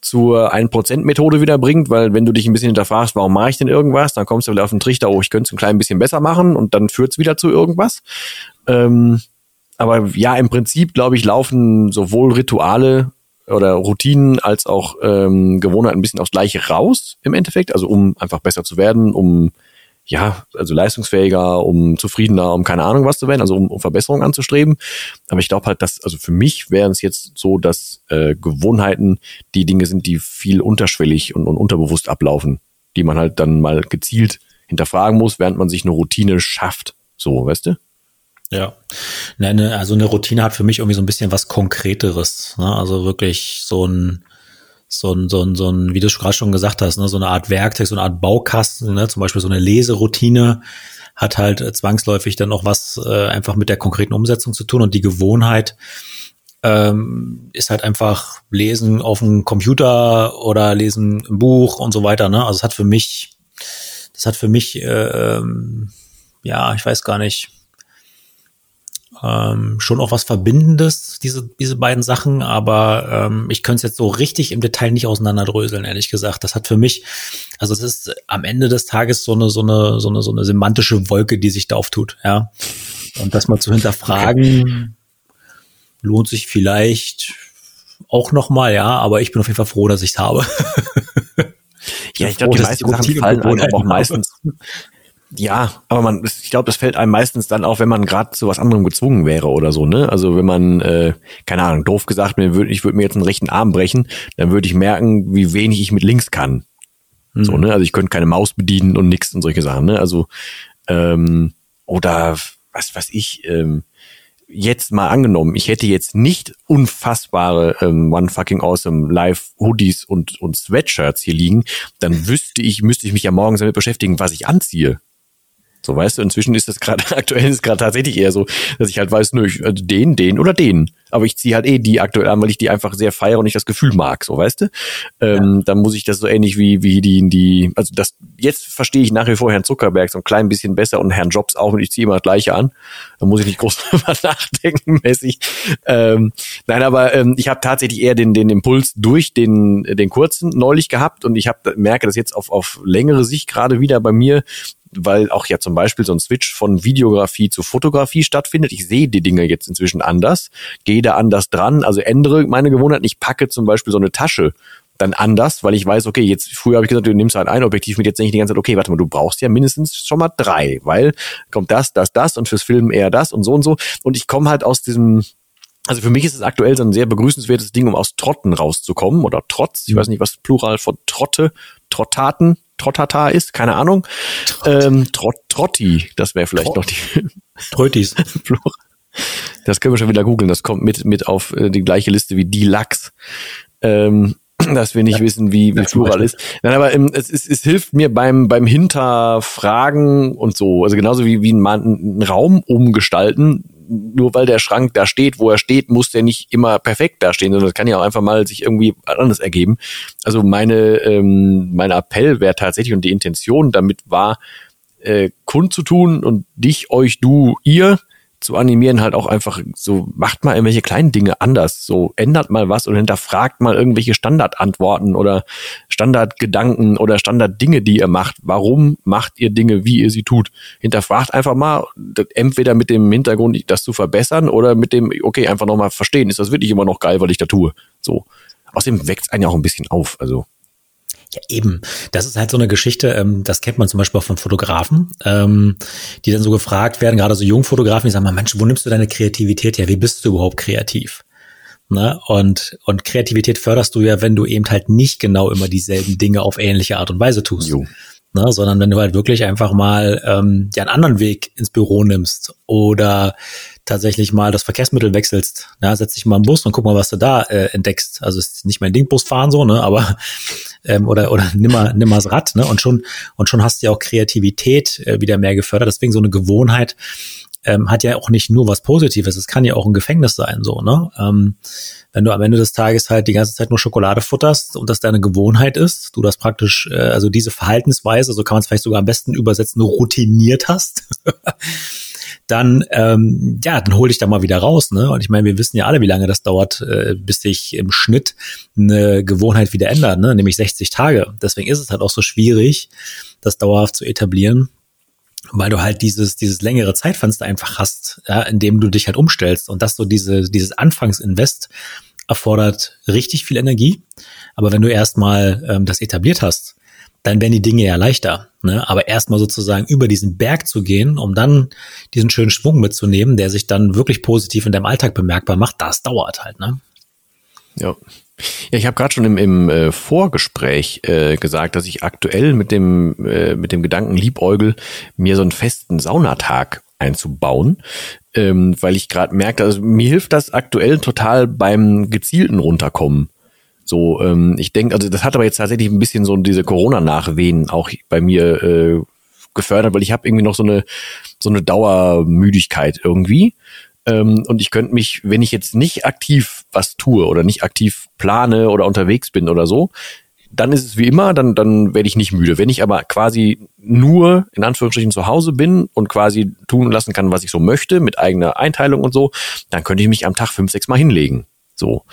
zur 1%-Methode wieder bringt, weil wenn du dich ein bisschen hinterfragst, warum mache ich denn irgendwas, dann kommst du wieder auf den Trichter, oh, ich könnte es ein klein bisschen besser machen und dann führt es wieder zu irgendwas. Ähm, aber ja, im Prinzip, glaube ich, laufen sowohl Rituale oder Routinen als auch ähm, Gewohnheiten ein bisschen aufs Gleiche raus im Endeffekt, also um einfach besser zu werden, um ja, also leistungsfähiger, um zufriedener, um keine Ahnung was zu werden, also um, um Verbesserungen anzustreben. Aber ich glaube halt, dass, also für mich wären es jetzt so, dass äh, Gewohnheiten die Dinge sind, die viel unterschwellig und, und unterbewusst ablaufen, die man halt dann mal gezielt hinterfragen muss, während man sich eine Routine schafft. So, weißt du? Ja, ne, also eine Routine hat für mich irgendwie so ein bisschen was Konkreteres. Ne? Also wirklich so ein so ein, so ein, so ein, wie du gerade schon gesagt hast, ne, so eine Art Werkzeug, so eine Art Baukasten, ne, zum Beispiel so eine Leseroutine hat halt zwangsläufig dann auch was äh, einfach mit der konkreten Umsetzung zu tun und die Gewohnheit ähm, ist halt einfach lesen auf dem Computer oder lesen im Buch und so weiter. Ne? Also es hat für mich, das hat für mich, äh, ähm, ja, ich weiß gar nicht, ähm, schon auch was Verbindendes, diese, diese beiden Sachen, aber ähm, ich könnte es jetzt so richtig im Detail nicht auseinanderdröseln, ehrlich gesagt. Das hat für mich, also es ist am Ende des Tages so eine, so eine, so eine, so eine semantische Wolke, die sich da auftut, ja. Und das mal zu hinterfragen, lohnt sich vielleicht auch nochmal, ja, aber ich bin auf jeden Fall froh, dass ich es habe. ja, (laughs) ich glaube, die meisten Sachen fallen auch meistens, ja, aber man, ich glaube, das fällt einem meistens dann auch, wenn man gerade zu was anderem gezwungen wäre oder so, ne? Also wenn man, äh, keine Ahnung, doof gesagt, ich würde mir jetzt einen rechten Arm brechen, dann würde ich merken, wie wenig ich mit links kann. Mhm. So, ne? Also ich könnte keine Maus bedienen und nix und solche Sachen, ne? Also, ähm, oder was weiß ich, ähm, jetzt mal angenommen, ich hätte jetzt nicht unfassbare ähm, One Fucking Awesome Live Hoodies und, und Sweatshirts hier liegen, dann wüsste ich, müsste ich mich ja morgens damit beschäftigen, was ich anziehe. So weißt du, inzwischen ist das gerade, (laughs) aktuell ist gerade tatsächlich eher so, dass ich halt weiß, nö, ich, also den, den oder den. Aber ich ziehe halt eh die aktuell an, weil ich die einfach sehr feiere und ich das Gefühl mag, so weißt du. Ähm, ja. Dann muss ich das so ähnlich wie, wie die, die, also das, jetzt verstehe ich nach wie vor Herrn Zuckerberg so ein klein bisschen besser und Herrn Jobs auch und ich ziehe immer das gleiche an. Da muss ich nicht groß (laughs) drüber nachdenken, mäßig. Ähm, nein, aber ähm, ich habe tatsächlich eher den, den Impuls durch den, den kurzen neulich gehabt und ich hab, merke das jetzt auf, auf längere Sicht gerade wieder bei mir, weil auch ja zum Beispiel so ein Switch von Videografie zu Fotografie stattfindet. Ich sehe die Dinge jetzt inzwischen anders, gehe da anders dran, also ändere meine Gewohnheiten. Ich packe zum Beispiel so eine Tasche dann anders, weil ich weiß, okay, jetzt früher habe ich gesagt, du nimmst halt ein Objektiv mit, jetzt denke ich die ganze Zeit, okay, warte mal, du brauchst ja mindestens schon mal drei, weil kommt das, das, das und fürs Filmen eher das und so und so. Und ich komme halt aus diesem, also für mich ist es aktuell so ein sehr begrüßenswertes Ding, um aus Trotten rauszukommen oder Trotz, ich weiß nicht, was Plural von Trotte, Trottaten, Trottata ist, keine Ahnung. Ähm, Trot, Trotti, das wäre vielleicht Trott. noch die. Trötis. (laughs) das können wir schon wieder googeln. Das kommt mit, mit auf äh, die gleiche Liste wie die Lachs. Ähm, (clears throat) dass wir nicht ja. wissen, wie, wie Plural ist. Nein, aber ähm, es, es, es hilft mir beim, beim Hinterfragen und so. Also genauso wie, wie ein, ein Raum umgestalten nur weil der Schrank da steht, wo er steht, muss der nicht immer perfekt dastehen, sondern das kann ja auch einfach mal sich irgendwie anders ergeben. Also meine, ähm, mein Appell wäre tatsächlich und die Intention damit war, äh, kundzutun und dich, euch, du, ihr zu animieren, halt auch einfach so, macht mal irgendwelche kleinen Dinge anders, so ändert mal was oder hinterfragt mal irgendwelche Standardantworten oder Standardgedanken oder Standarddinge, die ihr macht. Warum macht ihr Dinge, wie ihr sie tut? Hinterfragt einfach mal, entweder mit dem Hintergrund, das zu verbessern oder mit dem, okay, einfach nochmal verstehen, ist das wirklich immer noch geil, weil ich da tue. So. Außerdem wächst einen ja auch ein bisschen auf, also. Ja, eben. Das ist halt so eine Geschichte, ähm, das kennt man zum Beispiel auch von Fotografen, ähm, die dann so gefragt werden, gerade so Jungfotografen, die sagen mal, Mensch, wo nimmst du deine Kreativität her? Wie bist du überhaupt kreativ? Ne? Und, und Kreativität förderst du ja, wenn du eben halt nicht genau immer dieselben Dinge auf ähnliche Art und Weise tust. Jo. Ne? Sondern wenn du halt wirklich einfach mal ähm, ja einen anderen Weg ins Büro nimmst oder tatsächlich mal das Verkehrsmittel wechselst. Ja, setz dich mal im Bus und guck mal, was du da äh, entdeckst. Also ist nicht mein Ding, Bus fahren so, ne? Aber (laughs) ähm, oder oder nimm mal, nimm mal das Rad, ne? Und schon und schon hast du ja auch Kreativität äh, wieder mehr gefördert. Deswegen so eine Gewohnheit ähm, hat ja auch nicht nur was Positives. Es kann ja auch ein Gefängnis sein, so, ne? Ähm, wenn du am Ende des Tages halt die ganze Zeit nur Schokolade futterst und das deine Gewohnheit ist, du das praktisch, äh, also diese Verhaltensweise, so kann man es vielleicht sogar am besten übersetzen, routiniert hast, (laughs) dann, ähm, ja, dann hol dich da mal wieder raus, ne? Und ich meine, wir wissen ja alle, wie lange das dauert, äh, bis sich im Schnitt eine Gewohnheit wieder ändert, ne? Nämlich 60 Tage. Deswegen ist es halt auch so schwierig, das dauerhaft zu etablieren weil du halt dieses, dieses längere Zeitfenster einfach hast, ja, in dem du dich halt umstellst und das so diese, dieses Anfangsinvest erfordert richtig viel Energie. Aber wenn du erstmal ähm, das etabliert hast, dann werden die Dinge ja leichter. Ne? Aber erstmal sozusagen über diesen Berg zu gehen, um dann diesen schönen Schwung mitzunehmen, der sich dann wirklich positiv in deinem Alltag bemerkbar macht, das dauert halt. Ne? Ja. Ja, ich habe gerade schon im, im äh, Vorgespräch äh, gesagt, dass ich aktuell mit dem, äh, mit dem Gedanken liebäugel, mir so einen festen Saunatag einzubauen, ähm, weil ich gerade merke, also mir hilft das aktuell total beim gezielten Runterkommen. So, ähm, ich denke, also das hat aber jetzt tatsächlich ein bisschen so diese Corona-Nachwehen auch bei mir äh, gefördert, weil ich habe irgendwie noch so eine so eine Dauermüdigkeit irgendwie. Ähm, und ich könnte mich, wenn ich jetzt nicht aktiv was tue oder nicht aktiv plane oder unterwegs bin oder so, dann ist es wie immer, dann, dann werde ich nicht müde. Wenn ich aber quasi nur in Anführungsstrichen zu Hause bin und quasi tun lassen kann, was ich so möchte, mit eigener Einteilung und so, dann könnte ich mich am Tag fünf, sechs Mal hinlegen. So.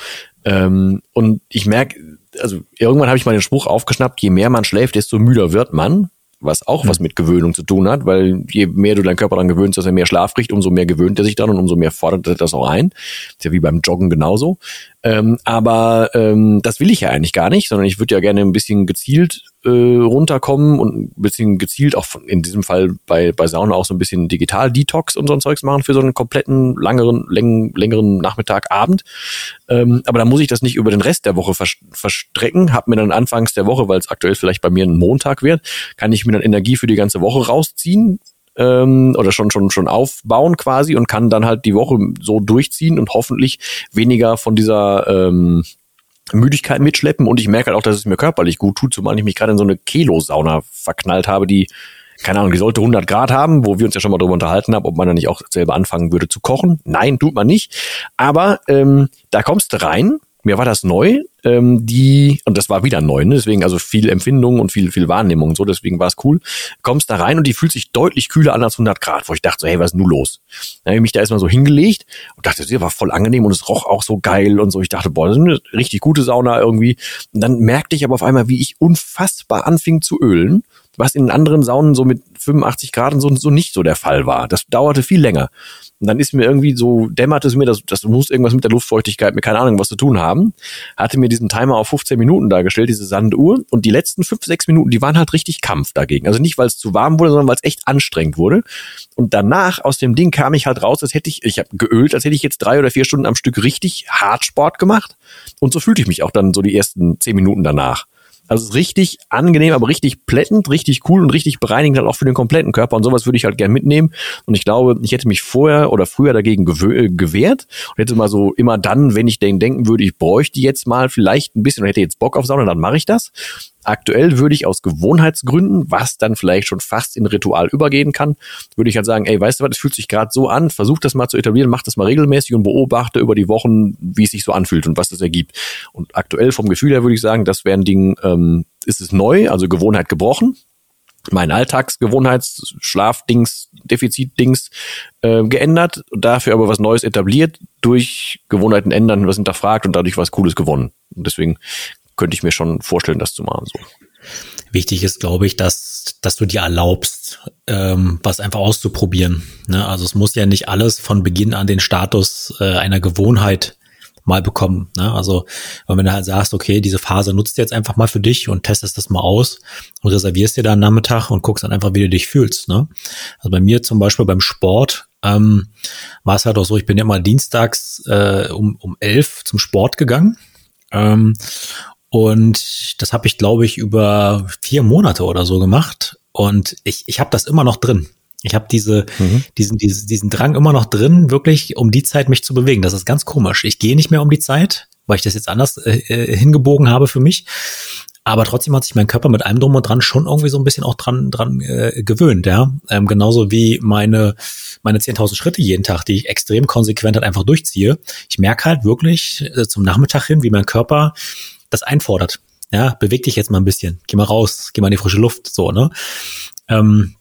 Ähm, und ich merke, also irgendwann habe ich mal den Spruch aufgeschnappt, je mehr man schläft, desto müder wird man was auch mhm. was mit Gewöhnung zu tun hat, weil je mehr du deinen Körper daran gewöhnst, dass er mehr Schlaf kriegt, umso mehr gewöhnt er sich dann und umso mehr fordert er das auch ein. Ist ja wie beim Joggen genauso. Ähm, aber ähm, das will ich ja eigentlich gar nicht, sondern ich würde ja gerne ein bisschen gezielt äh, runterkommen und ein bisschen gezielt auch von, in diesem Fall bei, bei Sauna auch so ein bisschen Digital-Detox und so ein Zeugs machen für so einen kompletten langeren, läng, längeren Nachmittag, Abend. Ähm, aber da muss ich das nicht über den Rest der Woche verstrecken. Hab mir dann anfangs der Woche, weil es aktuell vielleicht bei mir ein Montag wird, kann ich mir dann Energie für die ganze Woche rausziehen ähm, oder schon schon schon aufbauen quasi und kann dann halt die Woche so durchziehen und hoffentlich weniger von dieser ähm, Müdigkeit mitschleppen und ich merke halt auch, dass es mir körperlich gut tut, zumal ich mich gerade in so eine Kelo-Sauna verknallt habe, die keine Ahnung, die sollte 100 Grad haben, wo wir uns ja schon mal drüber unterhalten haben, ob man da nicht auch selber anfangen würde zu kochen. Nein, tut man nicht. Aber ähm, da kommst du rein mir war das neu, ähm, die, und das war wieder neu, ne? deswegen also viel Empfindung und viel, viel Wahrnehmung und so, deswegen war es cool. Kommst da rein und die fühlt sich deutlich kühler an als 100 Grad, wo ich dachte so, hey, was ist nun los? Dann habe ich mich da erstmal so hingelegt und dachte, das war voll angenehm und es roch auch so geil und so. Ich dachte, boah, das ist eine richtig gute Sauna irgendwie. Und dann merkte ich aber auf einmal, wie ich unfassbar anfing zu ölen was in anderen Saunen so mit 85 Grad und so, so nicht so der Fall war. Das dauerte viel länger. Und dann ist mir irgendwie so, dämmerte es mir, das, das muss irgendwas mit der Luftfeuchtigkeit, mir keine Ahnung, was zu tun haben. Hatte mir diesen Timer auf 15 Minuten dargestellt, diese Sanduhr. Und die letzten 5, 6 Minuten, die waren halt richtig Kampf dagegen. Also nicht, weil es zu warm wurde, sondern weil es echt anstrengend wurde. Und danach aus dem Ding kam ich halt raus, als hätte ich, ich habe geölt, als hätte ich jetzt drei oder vier Stunden am Stück richtig hart Sport gemacht. Und so fühlte ich mich auch dann so die ersten 10 Minuten danach. Also richtig angenehm, aber richtig plättend, richtig cool und richtig bereinigend halt auch für den kompletten Körper. Und sowas würde ich halt gern mitnehmen. Und ich glaube, ich hätte mich vorher oder früher dagegen äh, gewehrt und hätte mal so immer dann, wenn ich denken würde, ich bräuchte jetzt mal vielleicht ein bisschen und hätte jetzt Bock auf Sauna, dann mache ich das. Aktuell würde ich aus Gewohnheitsgründen, was dann vielleicht schon fast in Ritual übergehen kann, würde ich halt sagen, ey, weißt du was, es fühlt sich gerade so an, versuch das mal zu etablieren, mach das mal regelmäßig und beobachte über die Wochen, wie es sich so anfühlt und was das ergibt. Und aktuell vom Gefühl her würde ich sagen, das wäre ein Ding, ähm, ist es neu, also Gewohnheit gebrochen, mein Alltagsgewohnheits, Schlafdings, Defizitdings äh, geändert, dafür aber was Neues etabliert, durch Gewohnheiten ändern, was hinterfragt und dadurch was Cooles gewonnen. Und deswegen könnte ich mir schon vorstellen, das zu machen. So. Wichtig ist, glaube ich, dass, dass du dir erlaubst, ähm, was einfach auszuprobieren. Ne? Also es muss ja nicht alles von Beginn an den Status äh, einer Gewohnheit mal bekommen. Ne? Also wenn du halt sagst, okay, diese Phase nutzt du jetzt einfach mal für dich und testest das mal aus und reservierst dir da einen Nachmittag und guckst dann einfach, wie du dich fühlst. Ne? Also bei mir zum Beispiel beim Sport ähm, war es halt auch so, ich bin ja immer dienstags äh, um, um elf zum Sport gegangen. Ähm, und das habe ich, glaube ich, über vier Monate oder so gemacht. Und ich, ich habe das immer noch drin. Ich habe diese, mhm. diesen, diesen, diesen Drang immer noch drin, wirklich um die Zeit mich zu bewegen. Das ist ganz komisch. Ich gehe nicht mehr um die Zeit, weil ich das jetzt anders äh, äh, hingebogen habe für mich. Aber trotzdem hat sich mein Körper mit allem drum und dran schon irgendwie so ein bisschen auch dran, dran äh, gewöhnt, ja. Ähm, genauso wie meine, meine 10.000 Schritte jeden Tag, die ich extrem konsequent halt einfach durchziehe. Ich merke halt wirklich äh, zum Nachmittag hin, wie mein Körper das einfordert. Ja, beweg dich jetzt mal ein bisschen, geh mal raus, geh mal in die frische Luft, so, ne? Ähm,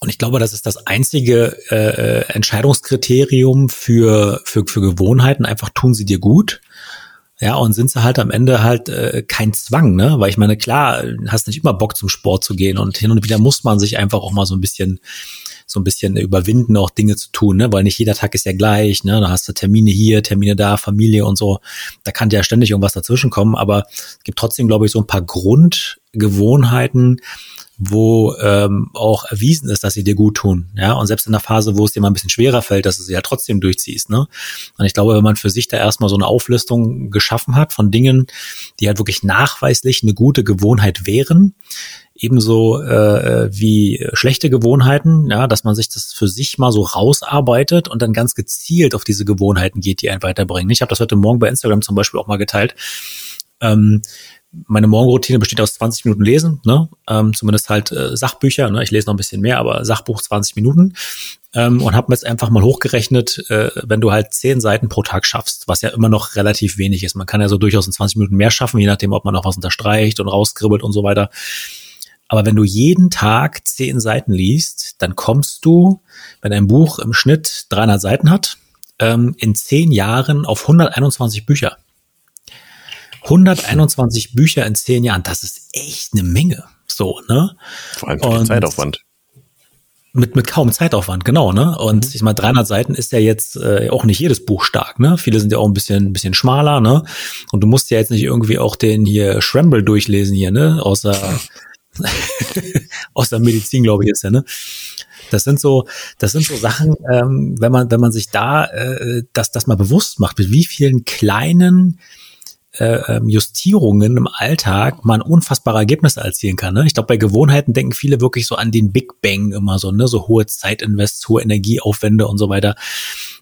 und ich glaube, das ist das einzige äh, Entscheidungskriterium für, für, für Gewohnheiten. Einfach tun sie dir gut. Ja, und sind sie halt am Ende halt äh, kein Zwang, ne? Weil ich meine, klar, hast nicht immer Bock zum Sport zu gehen und hin und wieder muss man sich einfach auch mal so ein bisschen so ein bisschen überwinden, auch Dinge zu tun, ne? weil nicht jeder Tag ist ja gleich, ne? Da hast du Termine hier, Termine da, Familie und so. Da kann ja ständig irgendwas dazwischen kommen, aber es gibt trotzdem, glaube ich, so ein paar Grundgewohnheiten, wo ähm, auch erwiesen ist, dass sie dir gut tun. Ja, und selbst in der Phase, wo es dir mal ein bisschen schwerer fällt, dass du sie ja trotzdem durchziehst. Ne? Und ich glaube, wenn man für sich da erstmal so eine Auflistung geschaffen hat von Dingen, die halt wirklich nachweislich eine gute Gewohnheit wären, ebenso äh, wie schlechte Gewohnheiten, ja, dass man sich das für sich mal so rausarbeitet und dann ganz gezielt auf diese Gewohnheiten geht, die einen weiterbringen. Ich habe das heute Morgen bei Instagram zum Beispiel auch mal geteilt. Ähm, meine Morgenroutine besteht aus 20 Minuten Lesen, ne? ähm, zumindest halt äh, Sachbücher. Ne? Ich lese noch ein bisschen mehr, aber Sachbuch 20 Minuten. Ähm, und habe mir jetzt einfach mal hochgerechnet, äh, wenn du halt 10 Seiten pro Tag schaffst, was ja immer noch relativ wenig ist. Man kann ja so durchaus in 20 Minuten mehr schaffen, je nachdem, ob man noch was unterstreicht und rauskribbelt und so weiter. Aber wenn du jeden Tag 10 Seiten liest, dann kommst du, wenn ein Buch im Schnitt 300 Seiten hat, ähm, in 10 Jahren auf 121 Bücher. 121 Bücher in zehn Jahren, das ist echt eine Menge. So, ne? Vor allem für Zeitaufwand. Mit, mit kaum Zeitaufwand, genau, ne? Und mhm. ich meine, 300 Seiten ist ja jetzt äh, auch nicht jedes Buch stark, ne? Viele sind ja auch ein bisschen, ein bisschen schmaler, ne? Und du musst ja jetzt nicht irgendwie auch den hier Schramble durchlesen hier, ne? Außer, (laughs) aus der Medizin, glaube ich, ist ja, ne? Das sind so, das sind so Sachen, ähm, wenn man, wenn man sich da äh, das, das mal bewusst macht, mit wie vielen kleinen äh, ähm, Justierungen im Alltag man unfassbare Ergebnisse erzielen kann. Ne? Ich glaube, bei Gewohnheiten denken viele wirklich so an den Big Bang immer so, ne? so hohe Zeitinvests, hohe Energieaufwände und so weiter.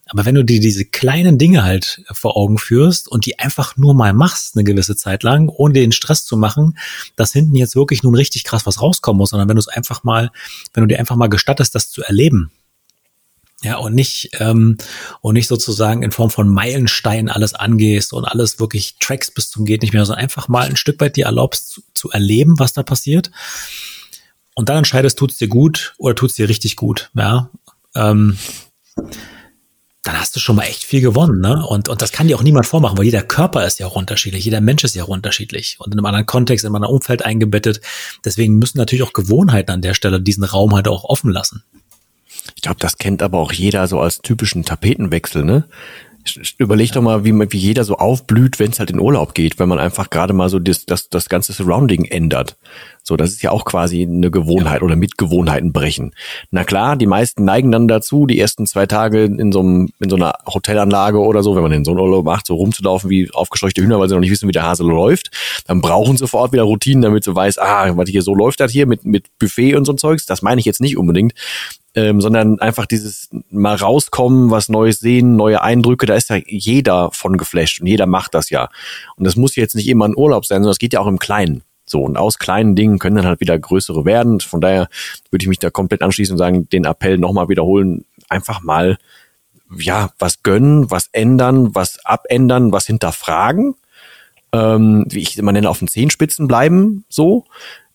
Aber wenn du dir diese kleinen Dinge halt vor Augen führst und die einfach nur mal machst eine gewisse Zeit lang, ohne den Stress zu machen, dass hinten jetzt wirklich nun richtig krass was rauskommen muss, sondern wenn du es einfach mal, wenn du dir einfach mal gestattest, das zu erleben, ja, und nicht, ähm, und nicht sozusagen in Form von Meilensteinen alles angehst und alles wirklich Tracks bis zum geht nicht mehr, sondern einfach mal ein Stück weit dir erlaubst zu, zu erleben, was da passiert. Und dann entscheidest, tut's dir gut oder tut's dir richtig gut, ja. Ähm, dann hast du schon mal echt viel gewonnen, ne? Und, und das kann dir auch niemand vormachen, weil jeder Körper ist ja auch unterschiedlich, jeder Mensch ist ja auch unterschiedlich und in einem anderen Kontext, in einem anderen Umfeld eingebettet. Deswegen müssen natürlich auch Gewohnheiten an der Stelle diesen Raum halt auch offen lassen. Ich glaube, das kennt aber auch jeder so als typischen Tapetenwechsel, ne? Überleg doch mal, wie, wie jeder so aufblüht, wenn es halt in Urlaub geht, wenn man einfach gerade mal so das, das, das ganze Surrounding ändert. So, das ist ja auch quasi eine Gewohnheit oder mit Gewohnheiten brechen. Na klar, die meisten neigen dann dazu, die ersten zwei Tage in so, einem, in so einer Hotelanlage oder so, wenn man in so einen Urlaub macht, so rumzulaufen wie aufgescheuchte Hühner, weil sie noch nicht wissen, wie der Hase läuft. Dann brauchen sie sofort wieder Routinen, damit sie weiß, ah, was hier so läuft das hier mit, mit Buffet und so ein Zeugs. Das meine ich jetzt nicht unbedingt ähm, sondern einfach dieses mal rauskommen, was Neues sehen, neue Eindrücke, da ist ja jeder von geflasht und jeder macht das ja. Und das muss jetzt nicht immer ein Urlaub sein, sondern es geht ja auch im Kleinen. So, und aus kleinen Dingen können dann halt wieder größere werden. Von daher würde ich mich da komplett anschließen und sagen, den Appell nochmal wiederholen, einfach mal, ja, was gönnen, was ändern, was abändern, was hinterfragen. Ähm, wie ich immer nenne, auf den Zehenspitzen bleiben, so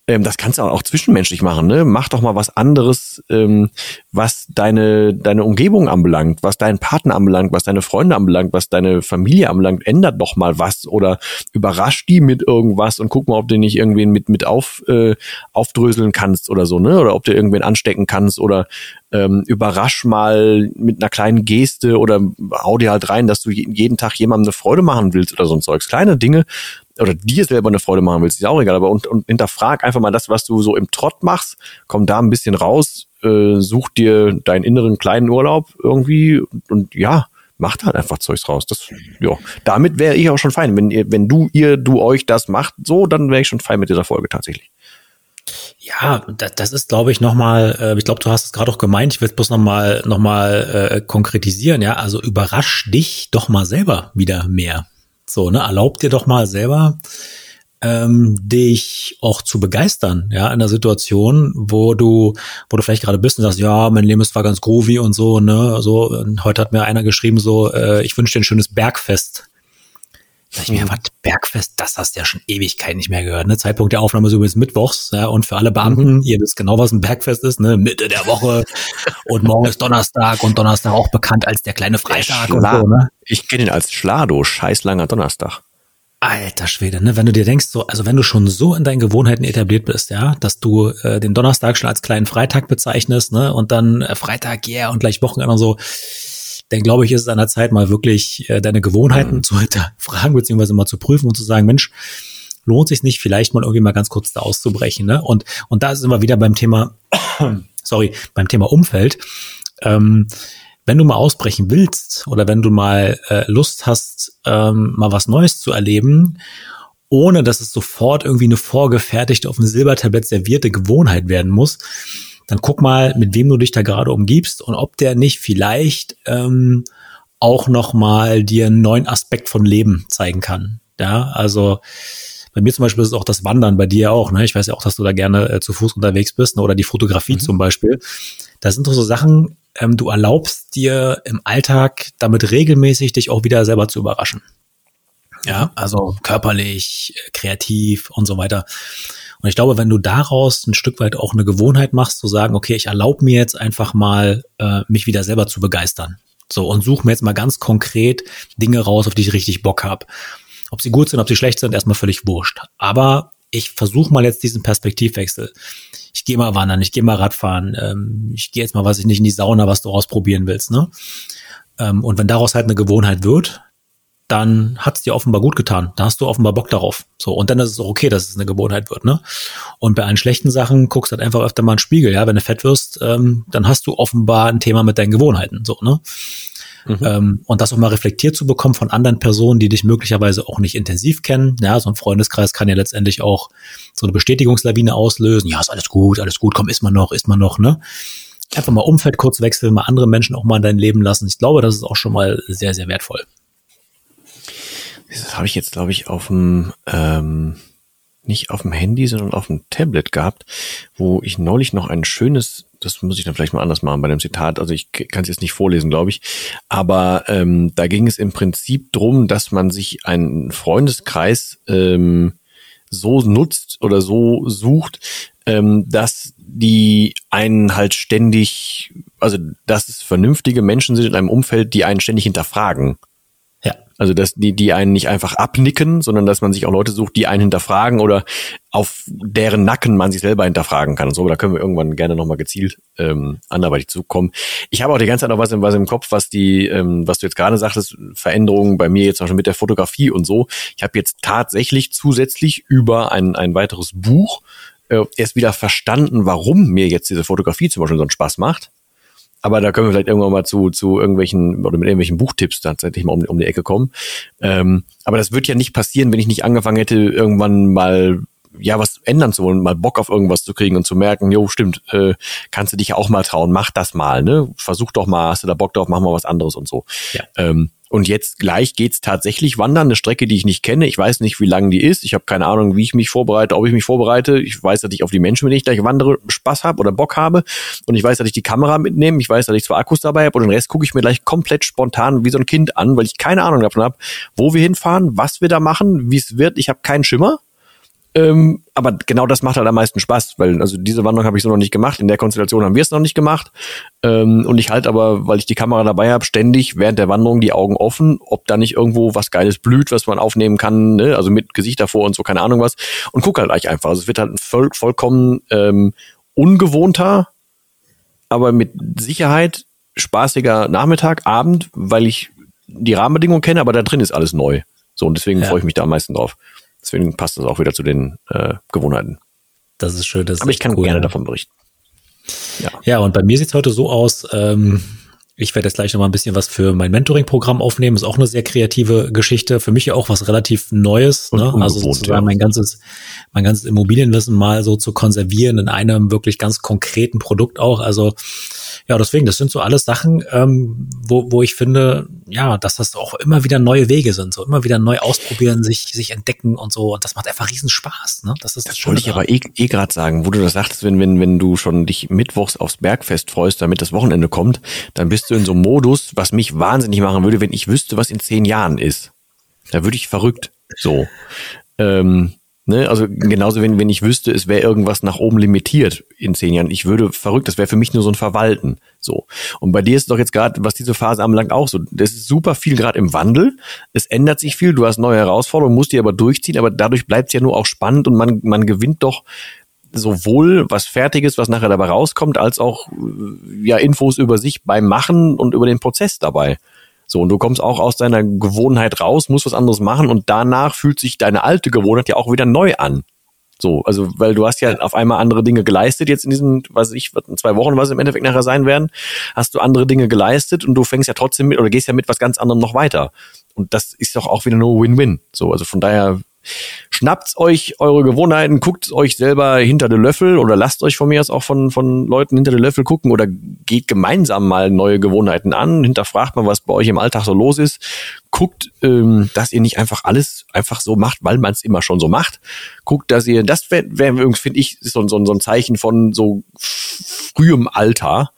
ähm, das kannst du auch zwischenmenschlich machen, ne? Mach doch mal was anderes, ähm, was deine, deine Umgebung anbelangt, was deinen Partner anbelangt, was deine Freunde anbelangt, was deine Familie anbelangt, ändert doch mal was oder überrasch die mit irgendwas und guck mal, ob du nicht irgendwen mit, mit auf, äh, aufdröseln kannst oder so, ne? Oder ob du irgendwen anstecken kannst oder ähm, überrasch mal mit einer kleinen Geste oder hau dir halt rein, dass du jeden Tag jemandem eine Freude machen willst oder so ein Zeugs. Kleine Dinge, oder dir selber eine Freude machen willst, ist auch egal, aber und, und hinterfrag einfach mal das, was du so im Trott machst, komm da ein bisschen raus, äh, such dir deinen inneren kleinen Urlaub irgendwie und, und ja, macht halt einfach Zeugs raus. Das, ja, damit wäre ich auch schon fein. Wenn ihr, wenn du, ihr, du euch das macht, so, dann wäre ich schon fein mit dieser Folge tatsächlich. Ja, das, das ist, glaube ich, nochmal, äh, ich glaube, du hast es gerade auch gemeint, ich will es bloß nochmal noch mal, äh, konkretisieren, ja. Also überrasch dich doch mal selber wieder mehr. So, ne, erlaub dir doch mal selber, ähm, dich auch zu begeistern, ja, in einer Situation, wo du, wo du vielleicht gerade bist und sagst, ja, mein Leben ist zwar ganz groovy und so, ne, so, heute hat mir einer geschrieben, so, äh, ich wünsche dir ein schönes Bergfest. Sag ich mir, was, Bergfest, das hast du ja schon Ewigkeit nicht mehr gehört. Ne? Zeitpunkt der Aufnahme ist übrigens Mittwochs, ja, und für alle Beamten, mhm. ihr wisst genau, was ein Bergfest ist, ne? Mitte der Woche (laughs) und morgen ist Donnerstag und Donnerstag auch bekannt als der kleine Freitag der so, ne? Ich kenne ihn als Schlado, scheiß langer Donnerstag. Alter Schwede, ne? Wenn du dir denkst, so, also wenn du schon so in deinen Gewohnheiten etabliert bist, ja, dass du äh, den Donnerstag schon als kleinen Freitag bezeichnest, ne, und dann äh, Freitag, yeah, und gleich Wochenende und so, dann glaube ich, ist es an der Zeit, mal wirklich äh, deine Gewohnheiten mhm. zu hinterfragen, beziehungsweise mal zu prüfen und zu sagen, Mensch, lohnt sich nicht, vielleicht mal irgendwie mal ganz kurz da auszubrechen. Ne? Und, und da sind wir wieder beim Thema, (coughs) sorry, beim Thema Umfeld. Ähm, wenn du mal ausbrechen willst oder wenn du mal äh, Lust hast, ähm, mal was Neues zu erleben, ohne dass es sofort irgendwie eine vorgefertigte, auf dem Silbertablett servierte Gewohnheit werden muss, dann guck mal, mit wem du dich da gerade umgibst und ob der nicht vielleicht ähm, auch noch mal dir einen neuen Aspekt von Leben zeigen kann. Ja, also bei mir zum Beispiel ist es auch das Wandern, bei dir auch. Ne? Ich weiß ja auch, dass du da gerne äh, zu Fuß unterwegs bist ne? oder die Fotografie mhm. zum Beispiel. Das sind doch so Sachen, ähm, du erlaubst dir im Alltag damit regelmäßig dich auch wieder selber zu überraschen. Ja, also körperlich, kreativ und so weiter. Und ich glaube, wenn du daraus ein Stück weit auch eine Gewohnheit machst, zu sagen, okay, ich erlaube mir jetzt einfach mal, äh, mich wieder selber zu begeistern. So, und suche mir jetzt mal ganz konkret Dinge raus, auf die ich richtig Bock habe. Ob sie gut sind, ob sie schlecht sind, erstmal völlig wurscht. Aber ich versuche mal jetzt diesen Perspektivwechsel. Ich gehe mal wandern, ich gehe mal Radfahren, ähm, ich gehe jetzt mal, was ich nicht, in die Sauna, was du ausprobieren willst. Ne? Ähm, und wenn daraus halt eine Gewohnheit wird, dann hat es dir offenbar gut getan. Da hast du offenbar Bock darauf. So, und dann ist es auch okay, dass es eine Gewohnheit wird, ne? Und bei allen schlechten Sachen guckst du halt einfach öfter mal in den Spiegel, ja. Wenn du fett wirst, ähm, dann hast du offenbar ein Thema mit deinen Gewohnheiten, so, ne? Mhm. Ähm, und das auch mal reflektiert zu bekommen von anderen Personen, die dich möglicherweise auch nicht intensiv kennen. Ja, so ein Freundeskreis kann ja letztendlich auch so eine Bestätigungslawine auslösen. Ja, ist alles gut, alles gut, komm, ist man noch, ist man noch, ne? Einfach mal Umfeld kurz wechseln, mal andere Menschen auch mal in dein Leben lassen. Ich glaube, das ist auch schon mal sehr, sehr wertvoll. Das habe ich jetzt, glaube ich, auf dem, ähm, nicht auf dem Handy, sondern auf dem Tablet gehabt, wo ich neulich noch ein schönes, das muss ich dann vielleicht mal anders machen bei dem Zitat, also ich kann es jetzt nicht vorlesen, glaube ich, aber ähm, da ging es im Prinzip drum, dass man sich einen Freundeskreis ähm, so nutzt oder so sucht, ähm, dass die einen halt ständig, also dass es vernünftige Menschen sind in einem Umfeld, die einen ständig hinterfragen. Also dass die, die einen nicht einfach abnicken, sondern dass man sich auch Leute sucht, die einen hinterfragen oder auf deren Nacken man sich selber hinterfragen kann und so. Aber da können wir irgendwann gerne nochmal gezielt ähm, anderweitig zukommen. Ich habe auch die ganze Zeit noch was, im, was im Kopf, was die, ähm, was du jetzt gerade sagtest, Veränderungen bei mir jetzt auch schon mit der Fotografie und so. Ich habe jetzt tatsächlich zusätzlich über ein, ein weiteres Buch äh, erst wieder verstanden, warum mir jetzt diese Fotografie zum Beispiel so einen Spaß macht aber da können wir vielleicht irgendwann mal zu, zu irgendwelchen oder mit irgendwelchen Buchtipps tatsächlich mal um, um die Ecke kommen. Ähm, aber das wird ja nicht passieren, wenn ich nicht angefangen hätte, irgendwann mal ja was ändern zu wollen, mal Bock auf irgendwas zu kriegen und zu merken, jo, stimmt, äh, kannst du dich ja auch mal trauen, mach das mal, ne? Versuch doch mal, hast du da Bock drauf, mach mal was anderes und so. Ja. Ähm, und jetzt gleich geht's tatsächlich wandern, eine Strecke, die ich nicht kenne. Ich weiß nicht, wie lang die ist. Ich habe keine Ahnung, wie ich mich vorbereite, ob ich mich vorbereite. Ich weiß, dass ich auf die Menschen, wenn ich gleich wandere, Spaß habe oder Bock habe. Und ich weiß, dass ich die Kamera mitnehme. Ich weiß, dass ich zwei Akkus dabei habe und den Rest gucke ich mir gleich komplett spontan wie so ein Kind an, weil ich keine Ahnung davon habe, wo wir hinfahren, was wir da machen, wie es wird. Ich habe keinen Schimmer. Ähm, aber genau das macht halt am meisten Spaß, weil also diese Wanderung habe ich so noch nicht gemacht. In der Konstellation haben wir es noch nicht gemacht. Ähm, und ich halt aber, weil ich die Kamera dabei habe, ständig während der Wanderung die Augen offen, ob da nicht irgendwo was Geiles blüht, was man aufnehmen kann, ne? also mit Gesicht davor und so, keine Ahnung was. Und guck halt gleich einfach. Also es wird halt ein voll, vollkommen ähm, ungewohnter, aber mit Sicherheit spaßiger Nachmittag, Abend, weil ich die Rahmenbedingungen kenne, aber da drin ist alles neu. So, und deswegen ja. freue ich mich da am meisten drauf. Deswegen passt das auch wieder zu den äh, Gewohnheiten. Das ist schön. Das Aber ich kann cool, gerne davon berichten. Ja. ja, und bei mir sieht's heute so aus, ähm, Ich werde jetzt gleich noch mal ein bisschen was für mein Mentoring-Programm aufnehmen. Ist auch eine sehr kreative Geschichte. Für mich ja auch was relativ Neues. Ne? Also sozusagen ja. mein ganzes, mein ganzes Immobilienwissen mal so zu konservieren in einem wirklich ganz konkreten Produkt auch. Also ja, deswegen, das sind so alles Sachen, ähm, wo, wo ich finde, ja, dass das auch immer wieder neue Wege sind, so immer wieder neu ausprobieren, sich, sich entdecken und so. Und das macht einfach riesen Spaß. Ne? Das ist das, das wollte ich aber eh, eh gerade sagen, wo du das sagtest, wenn, wenn, wenn du schon dich mittwochs aufs Bergfest freust, damit das Wochenende kommt, dann bist du in so einem Modus, was mich wahnsinnig machen würde, wenn ich wüsste, was in zehn Jahren ist. Da würde ich verrückt. So. Ähm, ne? Also genauso, wenn, wenn ich wüsste, es wäre irgendwas nach oben limitiert in zehn Jahren. Ich würde verrückt, das wäre für mich nur so ein Verwalten. So. Und bei dir ist es doch jetzt gerade, was diese Phase anbelangt, auch so. Das ist super viel gerade im Wandel. Es ändert sich viel, du hast neue Herausforderungen, musst die aber durchziehen, aber dadurch bleibt es ja nur auch spannend und man, man gewinnt doch sowohl was Fertiges, was nachher dabei rauskommt, als auch äh, ja Infos über sich beim Machen und über den Prozess dabei. So, und du kommst auch aus deiner Gewohnheit raus, musst was anderes machen und danach fühlt sich deine alte Gewohnheit ja auch wieder neu an. So, also, weil du hast ja auf einmal andere Dinge geleistet, jetzt in diesen, weiß ich, in zwei Wochen, was im Endeffekt nachher sein werden, hast du andere Dinge geleistet und du fängst ja trotzdem mit oder gehst ja mit was ganz anderem noch weiter. Und das ist doch auch wieder nur Win-Win. So, also von daher Schnappt euch eure Gewohnheiten, guckt euch selber hinter den Löffel oder lasst euch von mir aus auch von, von Leuten hinter den Löffel gucken oder geht gemeinsam mal neue Gewohnheiten an, hinterfragt mal, was bei euch im Alltag so los ist. Guckt, ähm, dass ihr nicht einfach alles einfach so macht, weil man es immer schon so macht. Guckt, dass ihr, das wäre, wär, finde ich, so, so, so ein Zeichen von so frühem Alter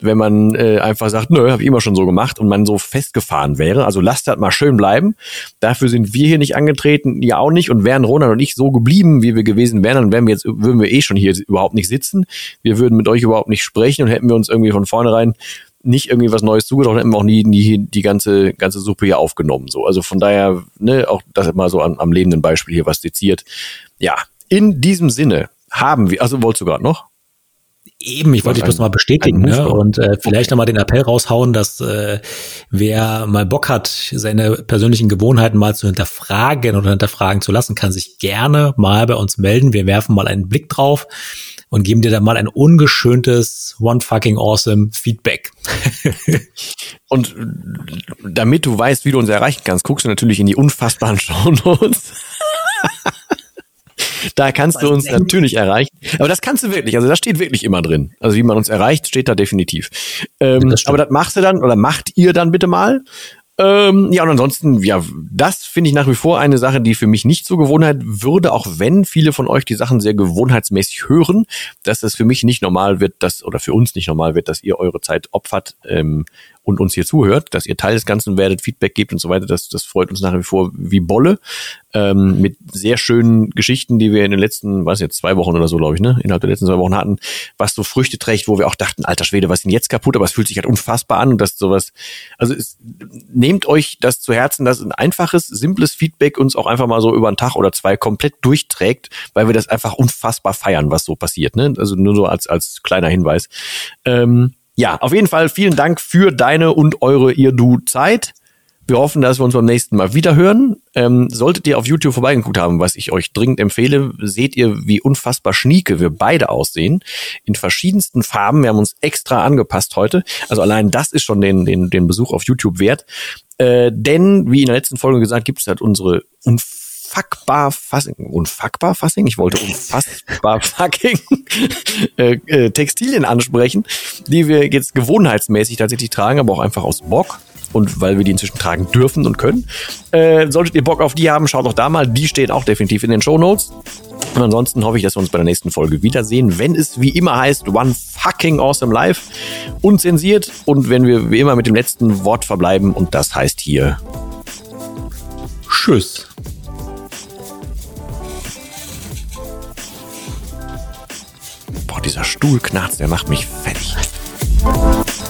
wenn man äh, einfach sagt, nö, habe ich immer schon so gemacht und man so festgefahren wäre. Also lasst das mal schön bleiben. Dafür sind wir hier nicht angetreten, ihr auch nicht. Und wären Ronald und ich so geblieben, wie wir gewesen wären, dann wären wir jetzt, würden wir eh schon hier überhaupt nicht sitzen. Wir würden mit euch überhaupt nicht sprechen und hätten wir uns irgendwie von vornherein nicht irgendwie was Neues zugetraut, hätten wir auch nie, nie die ganze, ganze Suppe hier aufgenommen. So, also von daher, ne, auch das mal so am, am lebenden Beispiel hier was seziert. Ja, in diesem Sinne haben wir, also wolltest du gerade noch? Eben, ich wollte dich bloß mal bestätigen ne? und äh, vielleicht nochmal den Appell raushauen, dass äh, wer mal Bock hat, seine persönlichen Gewohnheiten mal zu hinterfragen oder hinterfragen zu lassen, kann sich gerne mal bei uns melden. Wir werfen mal einen Blick drauf und geben dir dann mal ein ungeschöntes One fucking awesome Feedback. (laughs) und damit du weißt, wie du uns erreichen kannst, guckst du natürlich in die unfassbaren (laughs) Shownotes. Da kannst du uns natürlich erreichen. Aber das kannst du wirklich. Also das steht wirklich immer drin. Also wie man uns erreicht, steht da definitiv. Ähm, das aber das machst du dann oder macht ihr dann bitte mal. Ähm, ja, und ansonsten, ja, das finde ich nach wie vor eine Sache, die für mich nicht zur Gewohnheit würde, auch wenn viele von euch die Sachen sehr gewohnheitsmäßig hören, dass es für mich nicht normal wird, dass, oder für uns nicht normal wird, dass ihr eure Zeit opfert, ähm, und uns hier zuhört, dass ihr Teil des Ganzen werdet, Feedback gebt und so weiter. Das, das freut uns nach wie vor wie Bolle. Ähm, mit sehr schönen Geschichten, die wir in den letzten, weiß jetzt, zwei Wochen oder so, glaube ich, ne, innerhalb der letzten zwei Wochen hatten, was so Früchte trägt, wo wir auch dachten, alter Schwede, was ist denn jetzt kaputt? Aber es fühlt sich halt unfassbar an und das sowas. Also es, nehmt euch das zu Herzen, dass ein einfaches, simples Feedback uns auch einfach mal so über einen Tag oder zwei komplett durchträgt, weil wir das einfach unfassbar feiern, was so passiert. Ne? Also nur so als, als kleiner Hinweis. Ähm, ja, auf jeden Fall vielen Dank für deine und eure ihr du Zeit. Wir hoffen, dass wir uns beim nächsten Mal wieder hören. Ähm, solltet ihr auf YouTube vorbeigeguckt haben, was ich euch dringend empfehle, seht ihr, wie unfassbar schnieke wir beide aussehen. In verschiedensten Farben. Wir haben uns extra angepasst heute. Also allein das ist schon den, den, den Besuch auf YouTube wert. Äh, denn, wie in der letzten Folge gesagt, gibt es halt unsere unfassbar unfuckbar Fassing, unfuckbar Fassing, ich wollte unfassbar (laughs) fucking äh, äh, Textilien ansprechen, die wir jetzt gewohnheitsmäßig tatsächlich tragen, aber auch einfach aus Bock und weil wir die inzwischen tragen dürfen und können. Äh, solltet ihr Bock auf die haben, schaut doch da mal, die stehen auch definitiv in den Show Notes. Und ansonsten hoffe ich, dass wir uns bei der nächsten Folge wiedersehen, wenn es wie immer heißt One fucking awesome life, unzensiert und wenn wir wie immer mit dem letzten Wort verbleiben und das heißt hier Tschüss. Boah, dieser Stuhlknarz, der macht mich fertig. Musik